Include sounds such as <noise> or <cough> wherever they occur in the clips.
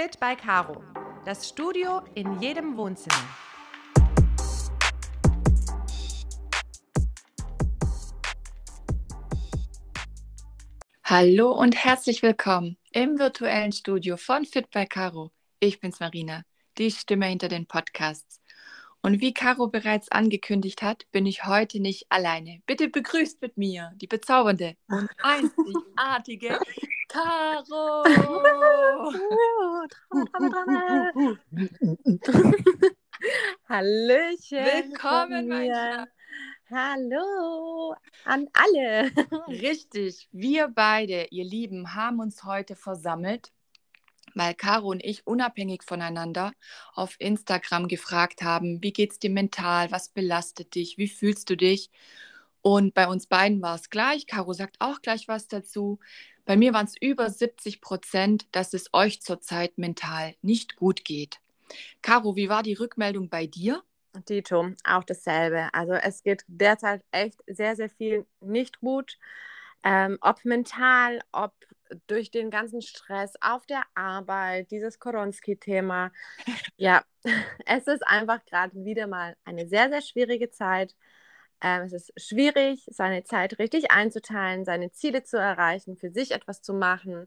Fit by Caro. Das Studio in jedem Wohnzimmer. Hallo und herzlich willkommen im virtuellen Studio von Fit by Caro. Ich bin's Marina, die Stimme hinter den Podcasts. Und wie Caro bereits angekündigt hat, bin ich heute nicht alleine. Bitte begrüßt mit mir die bezaubernde und <laughs> einzigartige Caro. Hallöchen. Willkommen, mein mir. Hallo an alle. Richtig, wir beide, ihr Lieben, haben uns heute versammelt, weil Caro und ich unabhängig voneinander auf Instagram gefragt haben, wie geht's dir mental, was belastet dich, wie fühlst du dich? Und bei uns beiden war es gleich. Caro sagt auch gleich was dazu. Bei mir waren es über 70 Prozent, dass es euch zurzeit mental nicht gut geht. Caro, wie war die Rückmeldung bei dir? Tito, auch dasselbe. Also es geht derzeit echt sehr, sehr viel nicht gut. Ähm, ob mental, ob durch den ganzen Stress auf der Arbeit, dieses Koronski-Thema. Ja, <laughs> es ist einfach gerade wieder mal eine sehr, sehr schwierige Zeit. Ähm, es ist schwierig, seine Zeit richtig einzuteilen, seine Ziele zu erreichen, für sich etwas zu machen,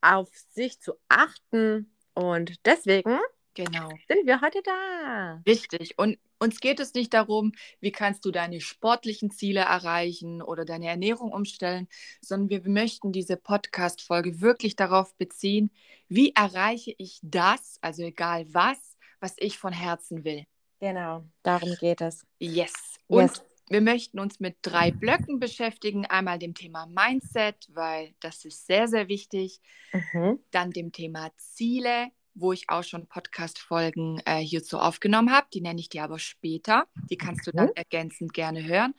auf sich zu achten. Und deswegen Genau. sind wir heute da. Richtig. Und uns geht es nicht darum, wie kannst du deine sportlichen Ziele erreichen oder deine Ernährung umstellen, sondern wir möchten diese Podcast-Folge wirklich darauf beziehen, wie erreiche ich das, also egal was, was ich von Herzen will. Genau, darum geht es. Yes. Und Yes. wir möchten uns mit drei Blöcken beschäftigen. Einmal dem Thema Mindset, weil das ist sehr, sehr wichtig. Mhm. Dann dem Thema Ziele, wo ich auch schon Podcast-Folgen äh, hierzu aufgenommen habe. Die nenne ich dir aber später. Die kannst du dann ergänzend gerne hören.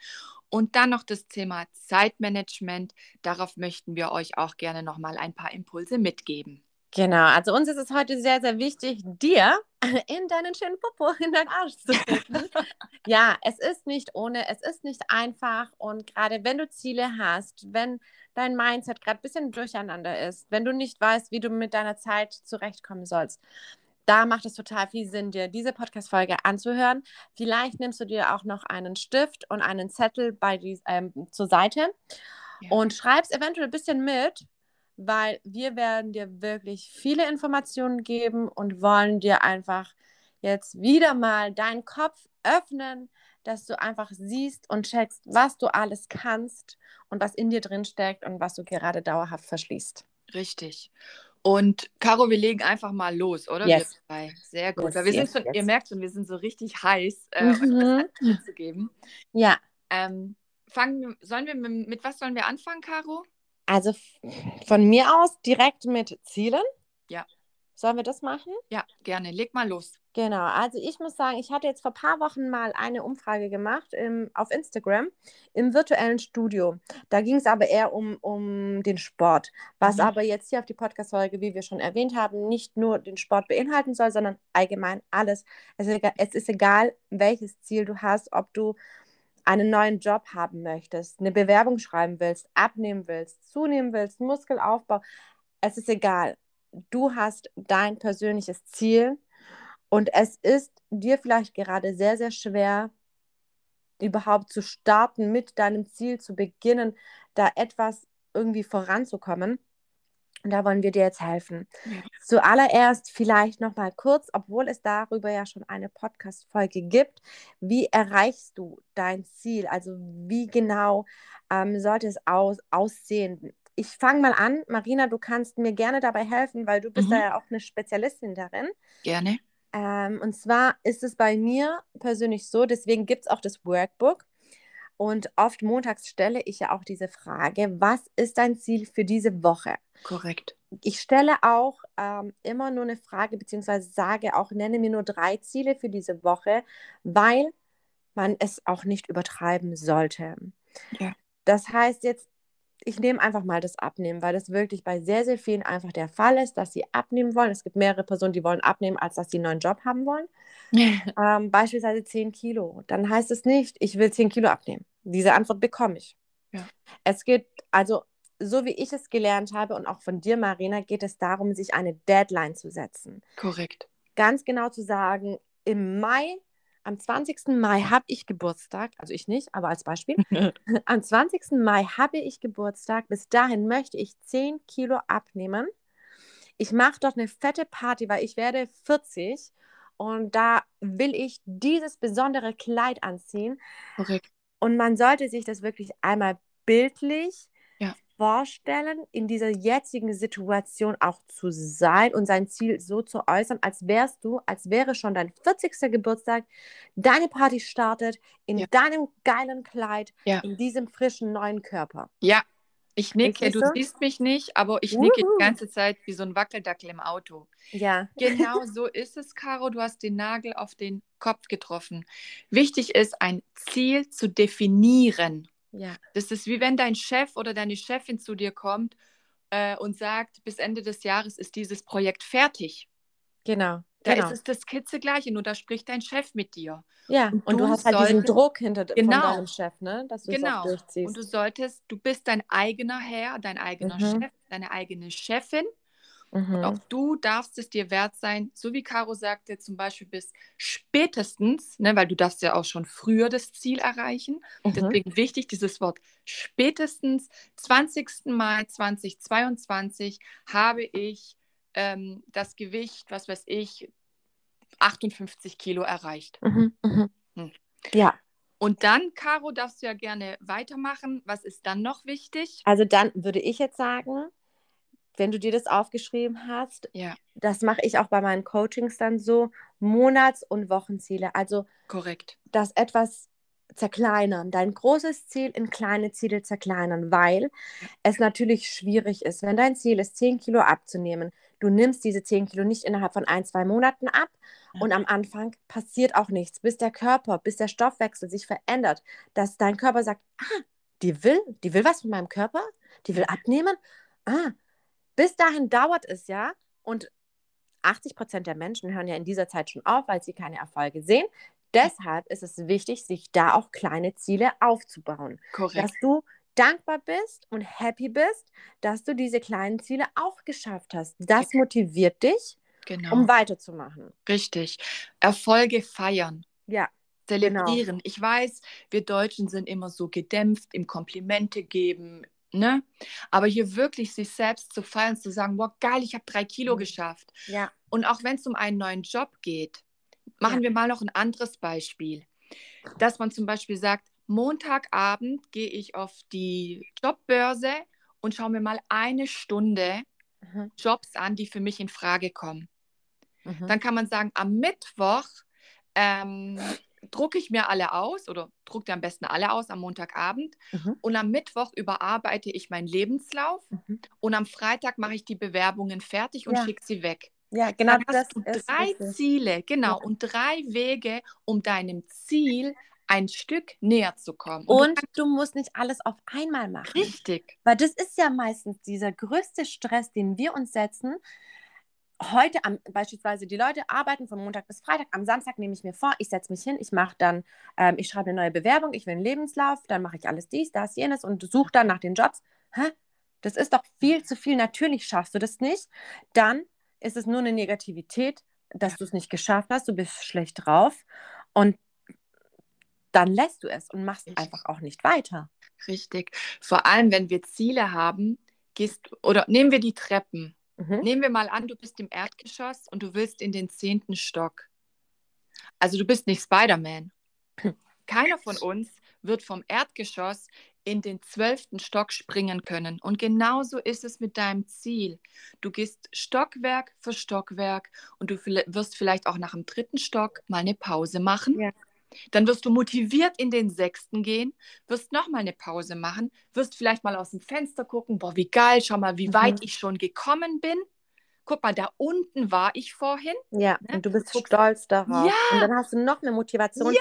Und dann noch das Thema Zeitmanagement. Darauf möchten wir euch auch gerne nochmal ein paar Impulse mitgeben. Genau, also uns ist es heute sehr, sehr wichtig, dir <laughs> in deinen schönen Popo, in deinen Arsch zu gucken. <laughs> ja, es ist nicht ohne, es ist nicht einfach und gerade wenn du Ziele hast, wenn dein Mindset gerade ein bisschen durcheinander ist, wenn du nicht weißt, wie du mit deiner Zeit zurechtkommen sollst, da macht es total viel Sinn, dir diese Podcast-Folge anzuhören. Vielleicht nimmst du dir auch noch einen Stift und einen Zettel bei dies, ähm, zur Seite Ja. und schreibst eventuell ein bisschen mit, weil wir werden dir wirklich viele Informationen geben und wollen dir einfach jetzt wieder mal deinen Kopf öffnen, dass du einfach siehst und checkst, was du alles kannst und was in dir drin steckt und was du gerade dauerhaft verschließt. Richtig. Und Caro, wir legen einfach mal los, oder? Yes. Sehr gut. Yes, Weil wir yes, sind schon, ihr merkt schon, wir sind so richtig heiß, äh, euch Mhm. was zu geben. Ja, Ähm, fangen, sollen wir mit, mit was sollen wir anfangen, Caro? Also von mir aus direkt mit Zielen. Ja. Sollen wir das machen? Ja, gerne. Leg mal los. Genau, also ich muss sagen, ich hatte jetzt vor ein paar Wochen mal eine Umfrage gemacht im, auf Instagram im virtuellen Studio. Da ging es aber eher um, um den Sport, was Mhm. aber jetzt hier auf die Podcast-Folge, wie wir schon erwähnt haben, nicht nur den Sport beinhalten soll, sondern allgemein alles. Es ist, egal, es ist egal, welches Ziel du hast, ob du einen neuen Job haben möchtest, eine Bewerbung schreiben willst, abnehmen willst, zunehmen willst, Muskelaufbau. Es ist egal. Du hast dein persönliches Ziel und es ist dir vielleicht gerade sehr, sehr schwer, überhaupt zu starten, mit deinem Ziel zu beginnen, da etwas irgendwie voranzukommen. Und da wollen wir dir jetzt helfen. Ja. Zuallererst vielleicht noch mal kurz, obwohl es darüber ja schon eine Podcast-Folge gibt, wie erreichst du dein Ziel? Also wie genau ähm, sollte es aus, aussehen? Ich fange mal an. Marina, du kannst mir gerne dabei helfen, weil du bist Mhm. da ja auch eine Spezialistin darin. Gerne. Ähm, und zwar ist es bei mir persönlich so, deswegen gibt es auch das Workbook. Und oft montags stelle ich ja auch diese Frage, was ist dein Ziel für diese Woche? Korrekt. Ich stelle auch ähm, immer nur eine Frage, beziehungsweise sage auch, nenne mir nur drei Ziele für diese Woche, weil man es auch nicht übertreiben sollte. Ja. Das heißt jetzt, ich nehme einfach mal das Abnehmen, weil das wirklich bei sehr, sehr vielen einfach der Fall ist, dass sie abnehmen wollen. Es gibt mehrere Personen, die wollen abnehmen, als dass sie einen neuen Job haben wollen. <laughs> Ähm, beispielsweise 10 Kilo. Dann heißt es nicht, ich will 10 Kilo abnehmen. Diese Antwort bekomme ich. Ja. Es geht, also so wie ich es gelernt habe und auch von dir, Marina, geht es darum, sich eine Deadline zu setzen. Korrekt. Ganz genau zu sagen, im Mai, am 20. Mai habe ich Geburtstag, also ich nicht, aber als Beispiel. <laughs> <laughs> am 20. Mai habe ich Geburtstag. Bis dahin möchte ich 10 Kilo abnehmen. Ich mache dort eine fette Party, weil ich werde 40 und da will ich dieses besondere Kleid anziehen. Korrekt. Und man sollte sich das wirklich einmal bildlich. Vorstellen, in dieser jetzigen Situation auch zu sein und sein Ziel so zu äußern, als wärst du, als wäre schon dein 40. Geburtstag, deine Party startet in Ja. deinem geilen Kleid, Ja. in diesem frischen neuen Körper. Ja, ich nicke. Du so? siehst mich nicht, aber ich nicke die ganze Zeit wie so ein Wackeldackel im Auto. Ja, Genau <laughs> so ist es, Caro. Du hast den Nagel auf den Kopf getroffen. Wichtig ist, ein Ziel zu definieren. Ja, Das ist wie wenn dein Chef oder deine Chefin zu dir kommt äh, und sagt, bis Ende des Jahres ist dieses Projekt fertig. genau. Da genau. ist es das Kitzegleiche, nur da spricht dein Chef mit dir. ja, und und, du du hast halt diesen Druck hinter Genau. von deinem Chef, ne? dass du es Genau. auch durchziehst. Und du solltest, du bist dein eigener Herr, dein eigener Mhm. Chef, deine eigene Chefin. Mhm. Und auch du darfst es dir wert sein, so wie Caro sagte, zum Beispiel bis spätestens, ne, weil du darfst ja auch schon früher das Ziel erreichen. Mhm. Deswegen wichtig dieses Wort spätestens 20. Mai 2022 habe ich ähm, das Gewicht, was weiß ich, 58 Kilo erreicht. Mhm. Mhm. Hm. Ja, Und dann, Caro, darfst du ja gerne weitermachen. Was ist dann noch wichtig? also dann würde ich jetzt sagen, wenn du dir das aufgeschrieben hast, Ja, das mache ich auch bei meinen Coachings dann so, Monats- und Wochenziele. Also korrekt. das etwas zerkleinern, dein großes Ziel in kleine Ziele zerkleinern, weil es natürlich schwierig ist, wenn dein Ziel ist, 10 Kilo abzunehmen. Du nimmst diese 10 Kilo nicht innerhalb von ein, zwei Monaten ab und am Anfang passiert auch nichts, bis der Körper, bis der Stoffwechsel sich verändert, dass dein Körper sagt, ah, die will, die will was von meinem Körper, die will abnehmen. Ah, bis dahin dauert es ja und 80 Prozent der Menschen hören ja in dieser Zeit schon auf, weil sie keine Erfolge sehen. Deshalb ist es wichtig, sich da auch kleine Ziele aufzubauen, Korrekt. dass du dankbar bist und happy bist, dass du diese kleinen Ziele auch geschafft hast. Das motiviert dich, genau. um weiterzumachen. Richtig. Erfolge feiern. Ja, Zelebrieren. Ich weiß, wir Deutschen sind immer so gedämpft im Komplimente geben, ne? Aber hier wirklich sich selbst zu feiern, zu sagen, wow, geil, ich habe drei Kilo Mhm. geschafft. ja, Und auch wenn es um einen neuen Job geht, machen Ja. wir mal noch ein anderes Beispiel. Dass man zum Beispiel sagt, Montagabend gehe ich auf die Jobbörse und schaue mir mal eine Stunde Mhm. Jobs an, die für mich in Frage kommen. Mhm. Dann kann man sagen, am Mittwoch ähm, drucke ich mir alle aus oder drucke am besten alle aus am Montagabend. Mhm. Und am Mittwoch überarbeite ich meinen Lebenslauf Mhm. und am Freitag mache ich die Bewerbungen fertig und Ja. schicke sie weg. ja, genau Dann das hast du drei richtig. Ziele, genau, Ja. und drei Wege, um deinem Ziel ein Stück näher zu kommen. Und du du musst nicht alles auf einmal machen. richtig, Weil das ist ja meistens dieser größte Stress, den wir uns setzen. Heute am, beispielsweise die Leute arbeiten von Montag bis Freitag. Am Samstag nehme ich mir vor, ich setze mich hin, ich mache dann, ähm, ich schreibe eine neue Bewerbung, ich will einen Lebenslauf, dann mache ich alles dies, das, jenes und suche dann nach den Jobs. Hä? Das ist doch viel zu viel. Natürlich schaffst du das nicht. Dann ist es nur eine Negativität, dass du es nicht geschafft hast. Du bist schlecht drauf und dann lässt du es und machst einfach auch nicht weiter. richtig. Vor allem, wenn wir Ziele haben, gehst oder nehmen wir die Treppen. Mhm. Nehmen wir mal an, du bist im Erdgeschoss und du willst in den zehnten Stock. Also du bist nicht Spider-Man. Keiner von uns wird vom Erdgeschoss in den zwölften Stock springen können. Und genauso ist es mit deinem Ziel. Du gehst Stockwerk für Stockwerk und du wirst vielleicht auch nach dem dritten Stock mal eine Pause machen. Ja. Dann wirst du motiviert in den sechsten gehen, wirst nochmal eine Pause machen, wirst vielleicht mal aus dem Fenster gucken, boah, wie geil, schau mal, wie Mhm. weit ich schon gekommen bin. Guck mal, da unten war ich vorhin. Ja, Ne? und du bist guckst- stolz darauf. Ja! Und dann hast du noch mehr Motivation,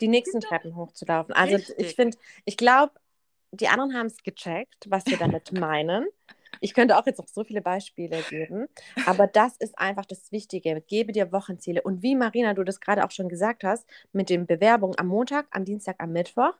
die nächsten genau. Treppen hochzulaufen. Also Richtig. ich finde, ich glaube, die anderen haben es gecheckt, was wir damit <laughs> meinen. Ich könnte auch jetzt noch so viele Beispiele geben, aber das ist einfach das Wichtige. Gebe dir Wochenziele. Und wie Marina, du das gerade auch schon gesagt hast, mit den Bewerbungen am Montag, am Dienstag, am Mittwoch,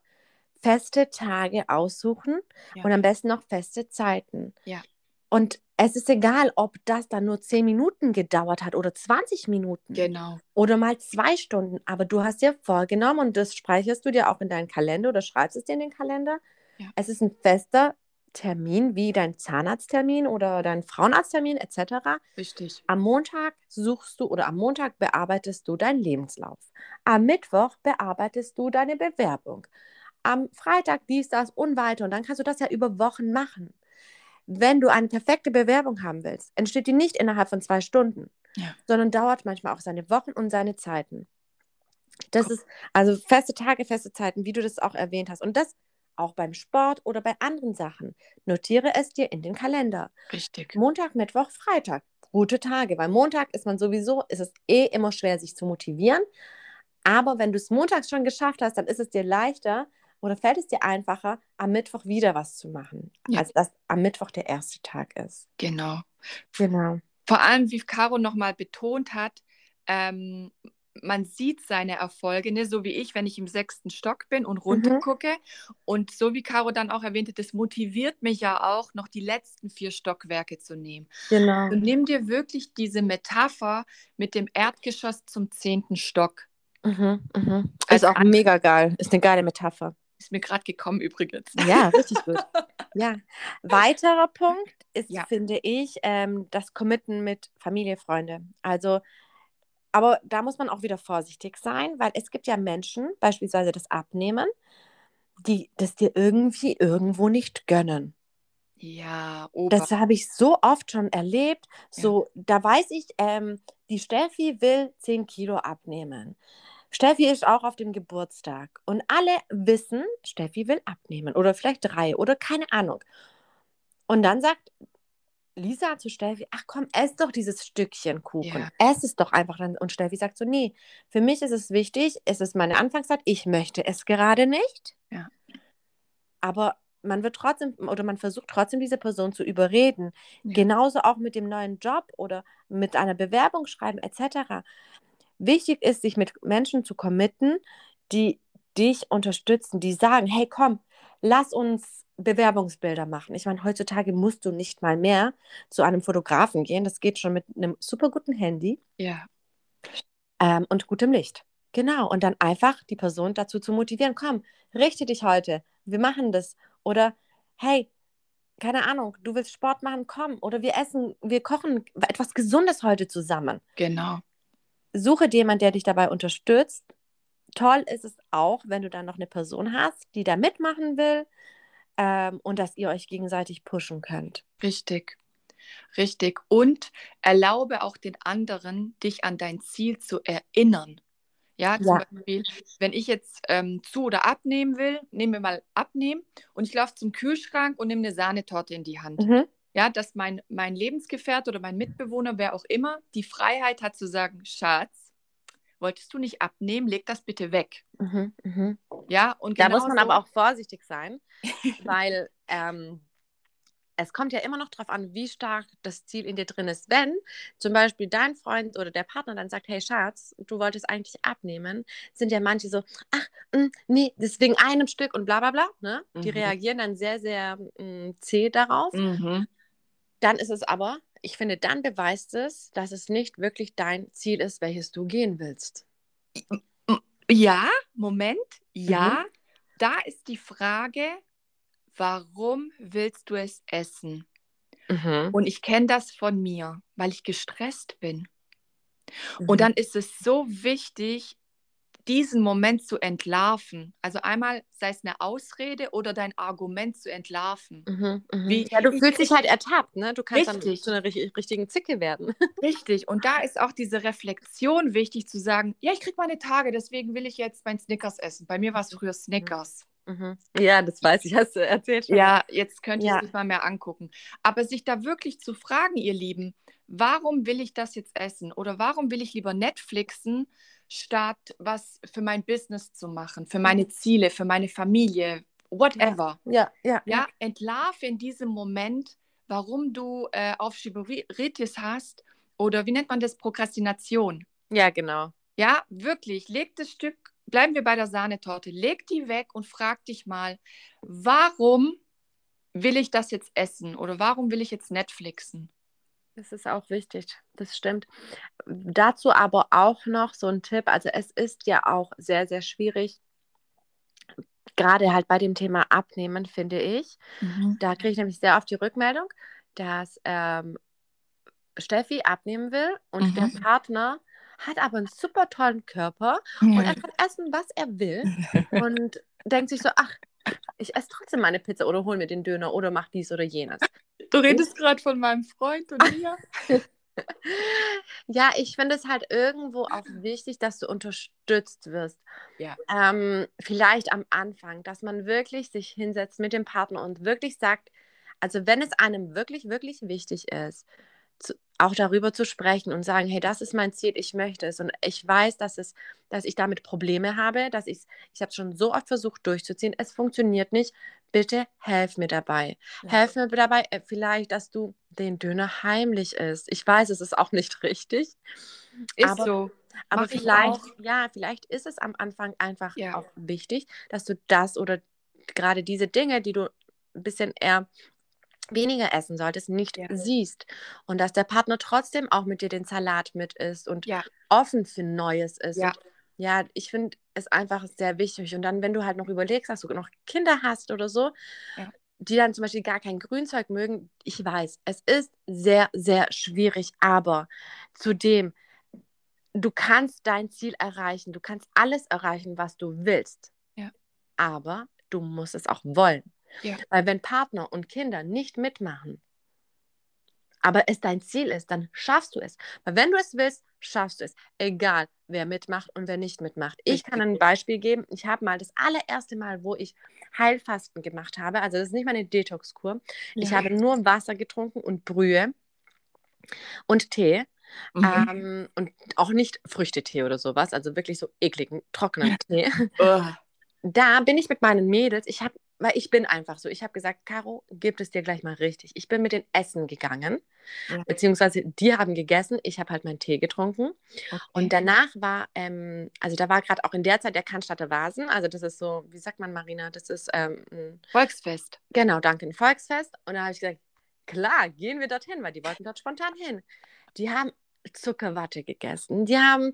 feste Tage aussuchen Ja. und am besten noch feste Zeiten. Ja. Und es ist egal, ob das dann nur 10 Minuten gedauert hat oder 20 Minuten Genau. oder mal zwei Stunden. Aber du hast dir vorgenommen und das speicherst du dir auch in deinen Kalender oder schreibst es dir in den Kalender. Ja. Es ist ein fester Termin wie dein Zahnarzttermin oder dein Frauenarzttermin etc. Richtig. Am Montag suchst du oder am Montag bearbeitest du deinen Lebenslauf. Am Mittwoch bearbeitest du deine Bewerbung. Am Freitag dies, das und weiter. Und dann kannst du das ja über Wochen machen. Wenn du eine perfekte Bewerbung haben willst, entsteht die nicht innerhalb von zwei Stunden, Ja. sondern dauert manchmal auch seine Wochen und seine Zeiten. Das ist also feste Tage, feste Zeiten, wie du das auch erwähnt hast. Und das auch beim Sport oder bei anderen Sachen. Notiere es dir in den Kalender. Richtig. Montag, Mittwoch, Freitag. Gute Tage, weil Montag ist man sowieso, ist es eh immer schwer, sich zu motivieren. Aber wenn du es montags schon geschafft hast, dann ist es dir leichter oder fällt es dir einfacher, am Mittwoch wieder was zu machen, Ja. als dass am Mittwoch der erste Tag ist. Genau. Genau. Vor allem, wie Caro nochmal betont hat, ähm, man sieht seine Erfolge, ne? so wie ich, wenn ich im sechsten Stock bin und runter gucke. Und so wie Caro dann auch erwähnte, das motiviert mich ja auch, noch die letzten vier Stockwerke zu nehmen. Genau. Und nimm dir wirklich diese Metapher mit dem Erdgeschoss zum zehnten Stock. Mhm, mhm. Also ist auch mega geil. Ist eine geile Metapher. Ist mir gerade gekommen übrigens. Ja, richtig gut. <laughs> Ja. Weiterer Punkt ist, Ja. finde ich, ähm, das Committen mit Familie, Freunde. Also, aber da muss man auch wieder vorsichtig sein, weil es gibt ja Menschen, beispielsweise das Abnehmen, die das dir irgendwie irgendwo nicht gönnen. Ja, Ober. Das habe ich so oft schon erlebt. So, da weiß ich, ähm, die Steffi will 10 Kilo abnehmen. Steffi ist auch auf dem Geburtstag und alle wissen, Steffi will abnehmen oder vielleicht drei oder keine Ahnung. Und dann sagt Lisa zu Steffi, ach komm, ess doch dieses Stückchen Kuchen. Ja. Ess es doch einfach. Dann. Und Steffi sagt so, nee, für mich ist es wichtig, es ist meine Anfangszeit, ich möchte es gerade nicht. Ja. Aber man wird trotzdem oder man versucht trotzdem diese Person zu überreden. Ja. Genauso auch mit dem neuen Job oder mit einer Bewerbung schreiben etc. Wichtig ist, sich mit Menschen zu committen, die dich unterstützen, die sagen, hey komm, lass uns Bewerbungsbilder machen. Ich meine, heutzutage musst du nicht mal mehr zu einem Fotografen gehen. Das geht schon mit einem super guten Handy Ja, ähm, und gutem Licht. Genau. Und dann einfach die Person dazu zu motivieren, komm, richte dich heute, wir machen das. Oder hey, keine Ahnung, du willst Sport machen, komm. Oder wir essen, wir kochen etwas Gesundes heute zusammen. genau. Suche jemanden, der dich dabei unterstützt. Toll ist es auch, wenn du dann noch eine Person hast, die da mitmachen will ähm, und dass ihr euch gegenseitig pushen könnt. Richtig. Richtig. Und erlaube auch den anderen, dich an dein Ziel zu erinnern. Ja, zum Ja. Beispiel, wenn ich jetzt ähm, zu oder abnehmen will, nehmen wir mal abnehmen und ich laufe zum Kühlschrank und nehme eine Sahnetorte in die Hand. Mhm. Ja, dass mein, mein Lebensgefährt oder mein Mitbewohner, wer auch immer, die Freiheit hat zu sagen, Schatz, wolltest du nicht abnehmen, leg das bitte weg. Mhm. Mhm. Ja, und Da muss man genauso- aber auch vorsichtig sein, <laughs> weil ähm, es kommt ja immer noch darauf an, wie stark das Ziel in dir drin ist. Wenn zum Beispiel dein Freund oder der Partner dann sagt, hey Schatz, du wolltest eigentlich abnehmen, sind ja manche so, ach, mh, nee, deswegen einem Stück und bla bla bla. Ne? Die Mhm. reagieren dann sehr, sehr mh, zäh darauf. Mhm. Dann ist es aber, ich finde, dann beweist es, dass es nicht wirklich dein Ziel ist, welches du gehen willst. Ja, Moment, ja. Mhm. Da ist die Frage, warum willst du es essen? Mhm. Und ich kenne das von mir, weil ich gestresst bin. Mhm. Und dann ist es so wichtig, diesen Moment zu entlarven. Also einmal sei es eine Ausrede oder dein Argument zu entlarven. Mhm, mhm. Wie- ja, du fühlst dich halt ertappt, ne? Du kannst dann Richtig. zu einer ri- richtigen Zicke werden. <laughs> Richtig. Und da ist auch diese Reflexion wichtig zu sagen, ja, ich kriege meine Tage, deswegen will ich jetzt mein Snickers essen. Bei mir war es früher Snickers. Mhm. Ja, das weiß ich, hast du erzählt schon. Ja, jetzt könnt ihr Ja. es nicht mal mehr angucken. Aber sich da wirklich zu fragen, ihr Lieben, warum will ich das jetzt essen? Oder warum will ich lieber Netflixen, statt was für mein Business zu machen, für meine Ziele, für meine Familie, whatever. Ja, ja, Ja, entlarve in diesem Moment, warum du äh, Aufschieberitis hast oder wie nennt man das? Prokrastination. Ja, genau. Ja, wirklich, leg das Stück bleiben wir bei der Sahnetorte. Leg die weg und frag dich mal, warum will ich das jetzt essen oder warum will ich jetzt Netflixen? Das ist auch wichtig, das stimmt. Dazu aber auch noch so ein Tipp, also es ist ja auch sehr, sehr schwierig, gerade halt bei dem Thema Abnehmen, finde ich. Mhm. Da kriege ich nämlich sehr oft die Rückmeldung, dass ähm, Steffi abnehmen will und mhm. der Partner hat aber einen super tollen Körper mhm. und er kann essen, was er will und <laughs> denkt sich so, ach, ich esse trotzdem meine Pizza oder hol mir den Döner oder mach dies oder jenes. Du redest gerade von meinem Freund und mir. <laughs> ja, ich finde es halt irgendwo auch wichtig, dass du unterstützt wirst. Ja. Ähm, vielleicht am Anfang, dass man wirklich sich hinsetzt mit dem Partner und wirklich sagt, also wenn es einem wirklich, wirklich wichtig ist, zu, auch darüber zu sprechen und sagen, hey, das ist mein Ziel, ich möchte es und ich weiß, dass es, dass ich damit Probleme habe, dass ich, ich habe es schon so oft versucht durchzuziehen, es funktioniert nicht. Bitte helf mir dabei. Ja. Helf mir dabei, äh, vielleicht, dass du den Döner heimlich isst. Ich weiß, es ist auch nicht <laughs> richtig. Ist aber, so. Aber vielleicht, ja, vielleicht ist es am Anfang einfach ja. auch wichtig, dass du das oder gerade diese Dinge, die du ein bisschen eher weniger essen solltest, nicht ja. siehst. Und dass der Partner trotzdem auch mit dir den Salat mit isst und ja. offen für Neues ist. Ja, ja ich finde es einfach sehr wichtig. Und dann, wenn du halt noch überlegst, dass du noch Kinder hast oder so, ja. die dann zum Beispiel gar kein Grünzeug mögen, ich weiß, es ist sehr, sehr schwierig. Aber zudem, du kannst dein Ziel erreichen. Du kannst alles erreichen, was du willst. Ja. Aber du musst es auch wollen. Ja. Weil wenn Partner und Kinder nicht mitmachen, aber es dein Ziel ist, dann schaffst du es. Weil wenn du es willst, schaffst du es. Egal, wer mitmacht und wer nicht mitmacht. Ich kann ein Beispiel geben. Ich habe mal das allererste Mal, wo ich Heilfasten gemacht habe, also das ist nicht meine Detox-Kur. Ja. Ich habe nur Wasser getrunken und Brühe und Tee. Mhm. Ähm, und auch nicht Früchtetee oder sowas, also wirklich so ekligen, trockenen Tee. Da bin ich mit meinen Mädels, ich habe weil ich bin einfach so. Ich habe gesagt, Caro, gibt es dir gleich mal richtig. Ich bin mit den Essen gegangen, ja. beziehungsweise die haben gegessen, ich habe halt meinen Tee getrunken. Okay. Und danach war, ähm, also da war gerade auch in der Zeit der Cannstatter Vasen, also das ist so, wie sagt man, Marina, das ist ähm, ein Volksfest. Genau, danke, ein Volksfest. Und da habe ich gesagt, klar, gehen wir dorthin, weil die wollten dort spontan hin. Die haben Zuckerwatte gegessen, die haben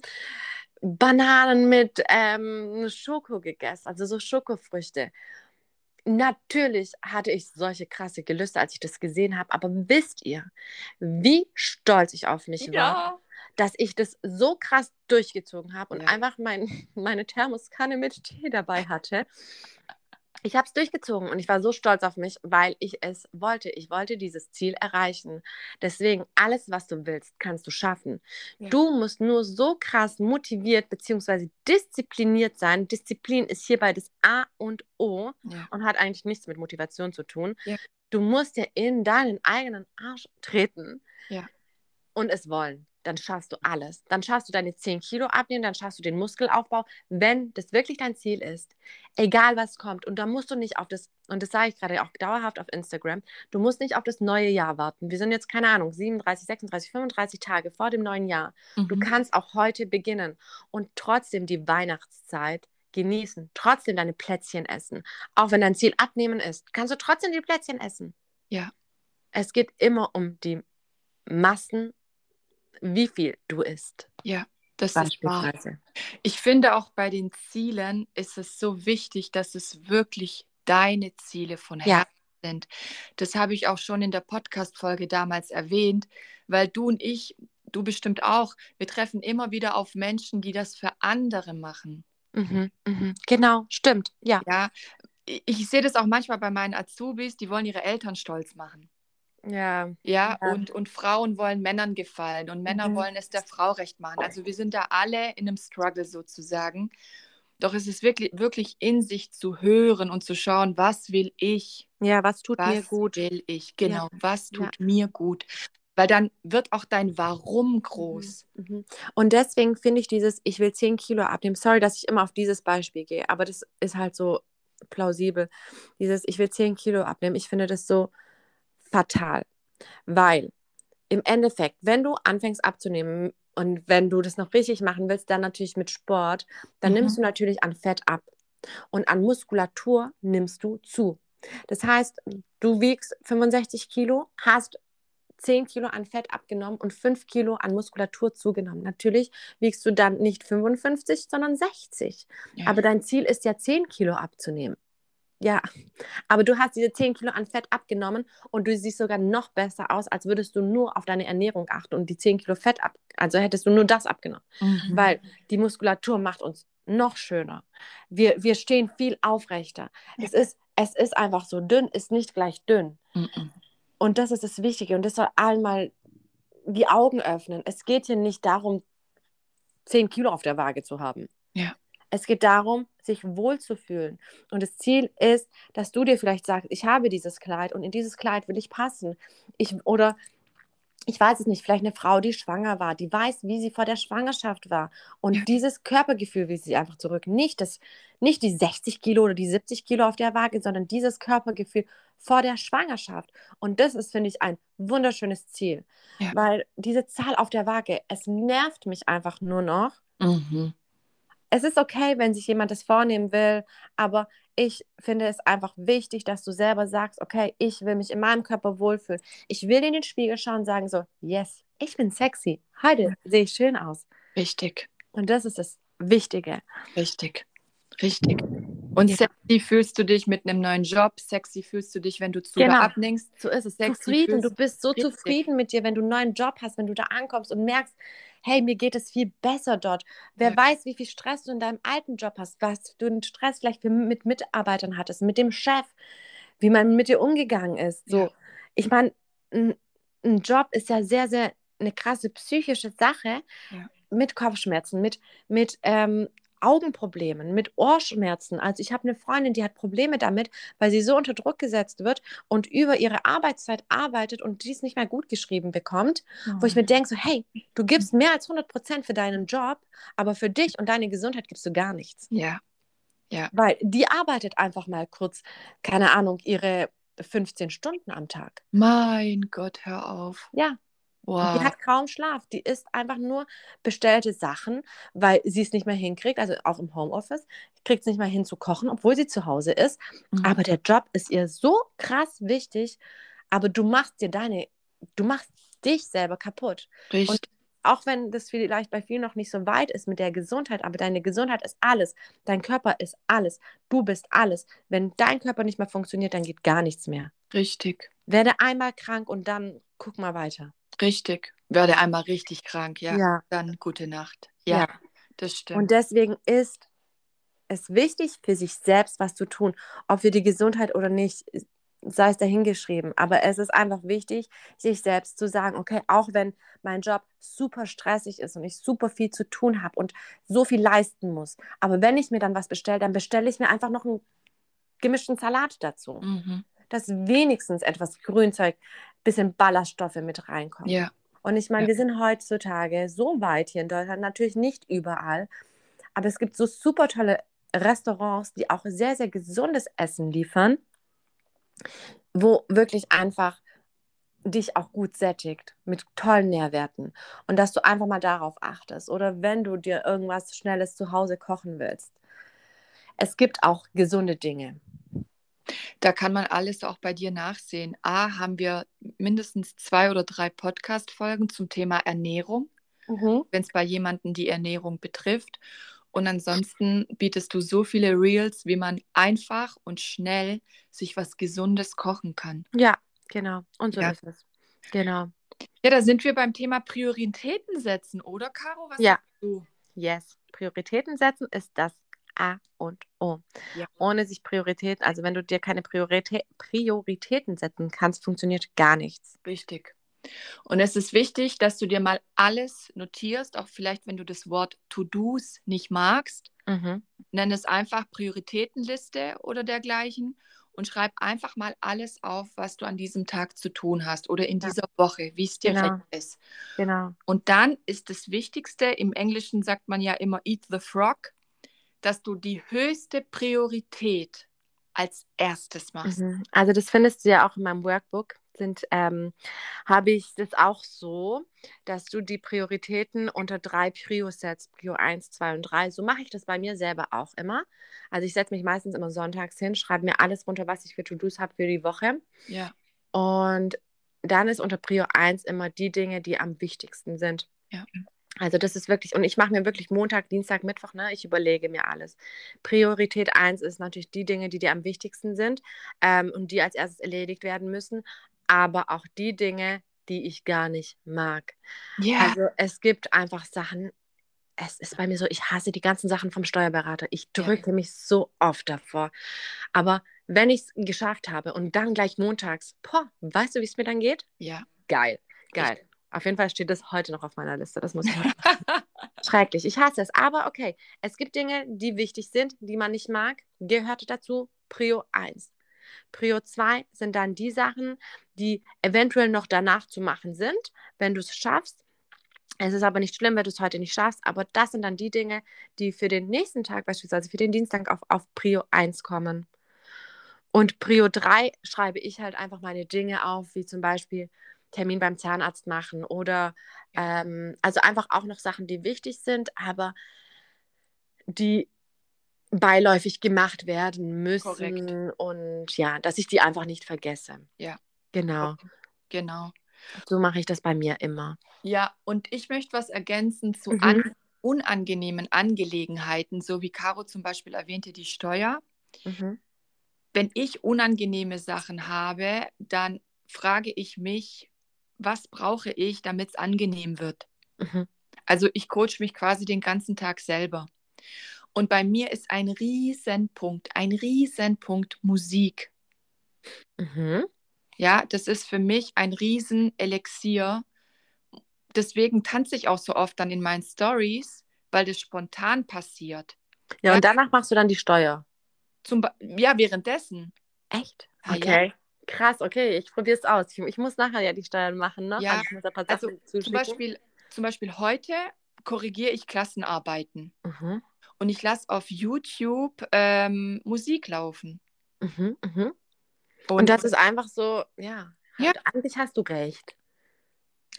Bananen mit ähm, Schoko gegessen, also so Schokofrüchte. Natürlich hatte ich solche krasse Gelüste, als ich das gesehen habe, aber wisst ihr, wie stolz ich auf mich ja. war, dass ich das so krass durchgezogen habe und ja. einfach mein, <laughs> meine Thermoskanne mit Tee dabei hatte ich habe es durchgezogen und ich war so stolz auf mich, weil ich es wollte. Ich wollte dieses Ziel erreichen. Deswegen, alles, was du willst, kannst du schaffen. Ja. Du musst nur so krass motiviert bzw. diszipliniert sein. Disziplin ist hierbei das A und O ja. und hat eigentlich nichts mit Motivation zu tun. Ja. Du musst dir in deinen eigenen Arsch treten und es wollen dann schaffst du alles. Dann schaffst du deine 10 Kilo abnehmen, dann schaffst du den Muskelaufbau, wenn das wirklich dein Ziel ist. Egal was kommt. Und da musst du nicht auf das, und das sage ich gerade auch dauerhaft auf Instagram, du musst nicht auf das neue Jahr warten. Wir sind jetzt, keine Ahnung, 37, 36, 35 Tage vor dem neuen Jahr. Mhm. Du kannst auch heute beginnen und trotzdem die Weihnachtszeit genießen, trotzdem deine Plätzchen essen. Auch wenn dein Ziel abnehmen ist, kannst du trotzdem die Plätzchen essen. Ja. Es geht immer um die Massen wie viel du isst. Ja, das ist wahr. Ich finde auch bei den Zielen ist es so wichtig, dass es wirklich deine Ziele von Herzen ja. sind. Das habe ich auch schon in der Podcast-Folge damals erwähnt, weil du und ich, du bestimmt auch, wir treffen immer wieder auf Menschen, die das für andere machen. Mhm, mhm. Genau, stimmt, ja. Ja, ich, ich sehe das auch manchmal bei meinen Azubis, die wollen ihre Eltern stolz machen. Ja. Ja, ja. Und, und Frauen wollen Männern gefallen und Männer mhm. wollen es der Frau recht machen. Also wir sind da alle in einem Struggle sozusagen. Doch es ist wirklich, wirklich in sich zu hören und zu schauen, was will ich? Ja, was tut was mir gut? will ich? Genau, ja. was tut ja. mir gut? Weil dann wird auch dein Warum mhm, groß. Mhm. Und deswegen finde ich dieses, ich will 10 Kilo abnehmen. Sorry, dass ich immer auf dieses Beispiel gehe, aber das ist halt so plausibel. Dieses, ich will 10 Kilo abnehmen. Ich finde das so, fatal, weil im Endeffekt, wenn du anfängst abzunehmen, Und wenn du das noch richtig machen willst, dann natürlich mit Sport, dann Mhm. nimmst du natürlich an Fett ab. Und an Muskulatur nimmst du zu. Das heißt, du wiegst 65 Kilo, hast 10 Kilo an Fett abgenommen und 5 Kilo an Muskulatur zugenommen. Natürlich wiegst du dann nicht 55, sondern 60. Ja. Aber dein Ziel ist ja 10 Kilo abzunehmen. Ja, aber du hast diese 10 Kilo an Fett abgenommen und du siehst sogar noch besser aus, als würdest du nur auf deine Ernährung achten und die 10 Kilo Fett ab, also hättest du nur das abgenommen. Mhm. Weil die Muskulatur macht uns noch schöner. Wir, wir stehen viel aufrechter. Es ist, es ist einfach so, dünn ist nicht gleich dünn. Mhm. Und das ist das Wichtige. Und das soll allen mal die Augen öffnen. Es geht hier nicht darum, 10 Kilo auf der Waage zu haben. Ja. Es geht darum, sich wohlzufühlen. Und das Ziel ist, dass du dir vielleicht sagst, ich habe dieses Kleid und in dieses Kleid will ich passen. Ich, oder ich weiß es nicht, vielleicht eine Frau, die schwanger war, die weiß, wie sie vor der Schwangerschaft war. Und dieses Körpergefühl will sie einfach zurück. Nicht, das, nicht die 60 Kilo oder die 70 Kilo auf der Waage, sondern dieses Körpergefühl vor der Schwangerschaft. Und das ist, finde ich, ein wunderschönes Ziel. Ja. Weil diese Zahl auf der Waage, es nervt mich einfach nur noch. Mhm. Es ist okay, wenn sich jemand das vornehmen will, aber ich finde es einfach wichtig, dass du selber sagst, okay, ich will mich in meinem Körper wohlfühlen. Ich will in den Spiegel schauen und sagen so, yes, ich bin sexy. Heute sehe ich schön aus. Richtig, Und das ist das Wichtige. richtig, richtig. Und Ja. sexy fühlst du dich mit einem neuen Job, sexy fühlst du dich, wenn du Zucker Genau. abnimmst. So ist es. Sexy Zufrieden. Du bist so richtig. zufrieden mit dir, wenn du einen neuen Job hast, wenn du da ankommst und merkst, hey, mir geht es viel besser dort. Wer Ja. weiß, wie viel Stress du in deinem alten Job hast, was du einen Stress vielleicht mit Mitarbeitern hattest, mit dem Chef, wie man mit dir umgegangen ist. So, Ja. ich meine, ein, ein Job ist ja sehr, sehr eine krasse psychische Sache Ja. mit Kopfschmerzen, mit, mit ähm, Augenproblemen, mit Ohrschmerzen. Also ich habe eine Freundin, die hat Probleme damit, weil sie so unter Druck gesetzt wird und über ihre Arbeitszeit arbeitet und dies nicht mehr gut geschrieben bekommt, wo ich mir denke, so, hey, du gibst mehr als 100 Prozent für deinen Job, aber für dich und deine Gesundheit gibst du gar nichts. Ja, Weil die arbeitet einfach mal kurz, keine Ahnung, ihre 15 Stunden am Tag. mein Gott, hör auf. Ja, Wow. Die hat kaum Schlaf. Die isst einfach nur bestellte Sachen, weil sie es nicht mehr hinkriegt, also auch im Homeoffice, kriegt es nicht mehr hin zu kochen, obwohl sie zu Hause ist. Mhm. Aber der Job ist ihr so krass wichtig, aber du machst dir deine, du machst dich selber kaputt. Richtig. Auch wenn das vielleicht bei vielen noch nicht so weit ist mit der Gesundheit, aber deine Gesundheit ist alles. Dein Körper ist alles. Du bist alles. Wenn dein Körper nicht mehr funktioniert, dann geht gar nichts mehr. Richtig. Werde einmal krank und dann guck mal weiter. Richtig. Werde einmal richtig krank, ja. Ja. Dann gute Nacht. Ja, Ja. das stimmt. Und deswegen ist es wichtig, für sich selbst was zu tun. Ob für die Gesundheit oder nicht, sei es dahingeschrieben. Aber es ist einfach wichtig, sich selbst zu sagen, okay, auch wenn mein Job super stressig ist und ich super viel zu tun habe und so viel leisten muss, aber wenn ich mir dann was bestelle, dann bestelle ich mir einfach noch einen gemischten Salat dazu. mhm. Dass wenigstens etwas Grünzeug, bisschen Ballaststoffe mit reinkommen. Ja, Und ich meine, Ja. wir sind heutzutage so weit hier in Deutschland, natürlich nicht überall, aber es gibt so super tolle Restaurants, die auch sehr, sehr gesundes Essen liefern, wo wirklich einfach dich auch gut sättigt mit tollen Nährwerten und dass du einfach mal darauf achtest oder wenn du dir irgendwas Schnelles zu Hause kochen willst. Es gibt auch gesunde Dinge. Da kann man alles auch bei dir nachsehen. A, haben wir mindestens zwei oder drei Podcast-Folgen zum Thema Ernährung, wenn es bei jemandem die Ernährung betrifft. Und ansonsten bietest du so viele Reels, wie man einfach und schnell sich was Gesundes kochen kann. Ja, genau. Und so Ja. ist es. Genau. Ja, da sind wir beim Thema Prioritäten setzen, oder Caro? Was Ja. sagst du? Yes. Prioritäten setzen ist das A und O. Ja. Ohne sich Prioritäten, also wenn du dir keine Prioritä Prioritäten setzen kannst, funktioniert gar nichts. Richtig. Und es ist wichtig, dass du dir mal alles notierst, auch vielleicht, wenn du das Wort To-Dos nicht magst. Mhm. Nenn es einfach Prioritätenliste oder dergleichen und schreib einfach mal alles auf, was du an diesem Tag zu tun hast oder in Ja. dieser Woche, wie es dir Genau. recht ist. Genau. Und dann ist das Wichtigste, im Englischen sagt man ja immer Eat the Frog, dass du die höchste Priorität als erstes machst. Mhm. Also das findest du ja auch in meinem Workbook. sind, ähm, habe ich das auch so, dass du die Prioritäten unter drei Prios setzt, Prio 1, 2 und 3. So mache ich das bei mir selber auch immer. Also ich setze mich meistens immer sonntags hin, schreibe mir alles runter, was ich für To-Dos habe für die Woche. Ja. Und dann ist unter Prio 1 immer die Dinge, die am wichtigsten sind. Ja. Also das ist wirklich, und ich mache mir wirklich Montag, Dienstag, Mittwoch, ne? Ich überlege mir alles. Priorität 1 ist natürlich die Dinge, die dir am wichtigsten sind ähm, und die als erstes erledigt werden müssen, aber auch die Dinge, die ich gar nicht mag. Ja. Also es gibt einfach Sachen, es ist bei mir so, ich hasse die ganzen Sachen vom Steuerberater. Ich drücke mich so oft davor. Aber wenn ich es geschafft habe und dann gleich montags, boah, weißt du, wie es mir dann geht? ja. Geil, geil. Auf jeden Fall steht das heute noch auf meiner Liste. Das muss ich <laughs> Schrecklich. Ich hasse es. Aber okay, es gibt Dinge, die wichtig sind, die man nicht mag. Gehört dazu Prio 1. Prio 2 sind dann die Sachen, die eventuell noch danach zu machen sind, wenn du es schaffst. Es ist aber nicht schlimm, wenn du es heute nicht schaffst, aber das sind dann die Dinge, die für den nächsten Tag, beispielsweise für den Dienstag, auf, auf Prio 1 kommen. Und Prio 3 schreibe ich halt einfach meine Dinge auf, wie zum Beispiel Termin beim Zahnarzt machen oder ähm, also einfach auch noch Sachen, die wichtig sind, aber die beiläufig gemacht werden müssen Korrekt. und ja, dass ich die einfach nicht vergesse. Ja. Genau. Genau. So mache ich das bei mir immer. Ja, und ich möchte was ergänzen zu Mhm. an unangenehmen Angelegenheiten, so wie Caro zum Beispiel erwähnte, die Steuer. Mhm. Wenn ich unangenehme Sachen habe, dann frage ich mich, was brauche ich, damit es angenehm wird? Mhm. Also ich coach mich quasi den ganzen Tag selber. Und bei mir ist ein Riesenpunkt, ein Riesenpunkt Musik. Mhm. Ja, das ist für mich ein Riesenelixier. Deswegen tanze ich auch so oft dann in meinen Stories, weil das spontan passiert. Ja, Ja. und danach machst du dann die Steuer. Zum ja, währenddessen. Echt? Ah, ja. Okay. Krass, okay, ich probiere es aus. Ich, ich muss nachher ja die Steuern machen, ne? Ja, Also also Zum. Beispiel, zum Beispiel heute korrigiere ich Klassenarbeiten Mhm. und ich lasse auf YouTube ähm, Musik laufen. Mhm. Mhm. Und, Und das ist einfach so, ja, Ja. halt, eigentlich hast du recht.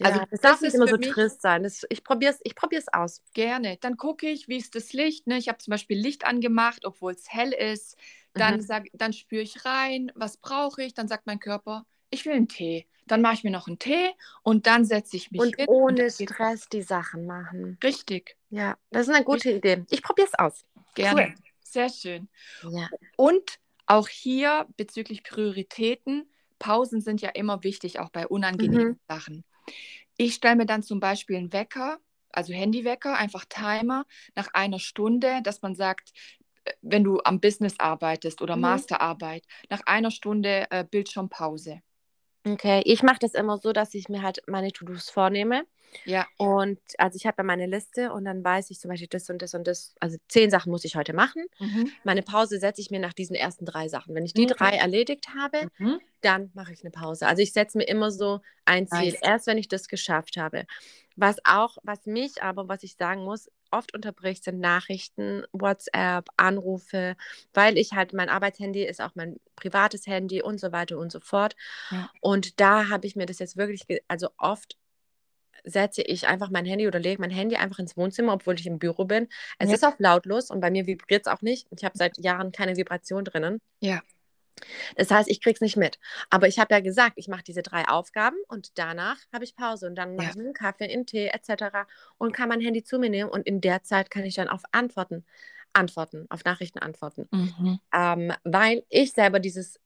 Also ja, das das darf nicht ist immer so trist sein. Das, ich probiere es ich probier's aus. gerne. Dann gucke ich, wie ist das Licht. Ne? Ich habe zum Beispiel Licht angemacht, obwohl es hell ist. Dann, Mhm. sag, dann spüre ich rein, was brauche ich. Dann sagt mein Körper, ich will einen Tee. Dann mache ich mir noch einen Tee und dann setze ich mich Und hin. ohne geht's- Stress die Sachen machen. Richtig, Ja, das ist eine gute Idee. Ich probiere es aus. gerne. Sehr schön. Ja. Und auch hier bezüglich Prioritäten, Pausen sind ja immer wichtig, auch bei unangenehmen Mhm. Sachen. Ich stelle mir dann zum Beispiel einen Wecker, also Handywecker, einfach Timer nach einer Stunde, dass man sagt, wenn du am Business arbeitest oder Mhm. Masterarbeit, nach einer Stunde äh, Bildschirmpause. Okay, ich mache das immer so, dass ich mir halt meine To-Dos vornehme. Ja, Und also ich habe dann meine Liste und dann weiß ich zum Beispiel das und das und das. Also zehn Sachen muss ich heute machen. mhm. Meine Pause setze ich mir nach diesen ersten drei Sachen. Wenn ich die Mhm. drei erledigt habe, Mhm. dann mache ich eine Pause. Also ich setze mir immer so ein Ziel, Nice. erst wenn ich das geschafft habe. Was auch, was mich aber, was ich sagen muss, oft unterbricht, sind Nachrichten, WhatsApp, Anrufe, weil ich halt mein Arbeitshandy ist auch mein privates Handy und so weiter und so fort. Ja. Und da habe ich mir das jetzt wirklich, also oft setze ich einfach mein Handy oder lege mein Handy einfach ins Wohnzimmer, obwohl ich im Büro bin. Es Ja. ist auf lautlos und bei mir vibriert es auch nicht. Ich habe seit Jahren keine Vibration drinnen. Ja. Das heißt, ich krieg's nicht mit. Aber ich habe ja gesagt, ich mache diese drei Aufgaben und danach habe ich Pause und dann mache Ja. ich einen Kaffee, einen Tee etc. und kann mein Handy zu mir nehmen und in der Zeit kann ich dann auf Antworten antworten, auf Nachrichten antworten. Mhm. Ähm, weil ich selber dieses,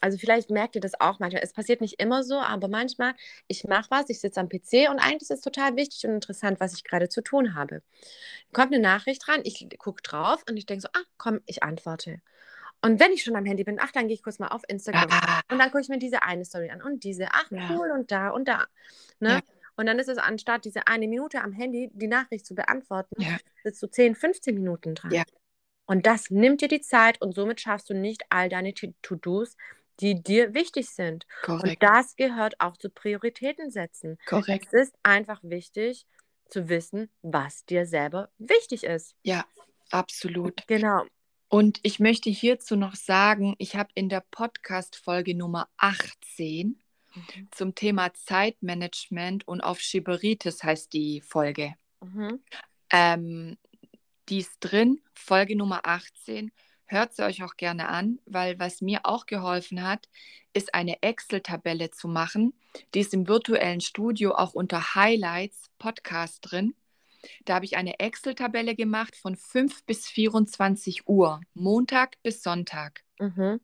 also vielleicht merkt ihr das auch manchmal, es passiert nicht immer so, aber manchmal, ich mache was, ich sitze am PC und eigentlich ist es total wichtig und interessant, was ich gerade zu tun habe. Kommt eine Nachricht rein, ich gucke drauf und ich denke so, ah, komm, ich antworte. Und wenn ich schon am Handy bin, ach, dann gehe ich kurz mal auf Instagram. Ah, Und dann gucke ich mir diese eine Story an und diese, ach Ja. cool und da und da. Ne? Ja. Und dann ist es anstatt diese eine Minute am Handy die Nachricht zu beantworten, Ja. sitzt du 10, 15 Minuten dran. Ja. Und das nimmt dir die Zeit und somit schaffst du nicht all deine To-Dos, die dir wichtig sind. Und korrekt, das gehört auch zu Prioritäten setzen. korrekt. Es ist einfach wichtig zu wissen, was dir selber wichtig ist. Ja, absolut. Genau. Und ich möchte hierzu noch sagen, ich habe in der Podcast-Folge Nummer 18 mhm. zum Thema Zeitmanagement und auf Schiberitis heißt die Folge. Mhm. Ähm, die ist drin, Folge Nummer 18. Hört sie euch auch gerne an, weil was mir auch geholfen hat, ist eine Excel-Tabelle zu machen. Die ist im virtuellen Studio auch unter Highlights Podcast drin. Da habe ich eine Excel-Tabelle gemacht von 5 bis 24 Uhr, Montag bis Sonntag. Mhm.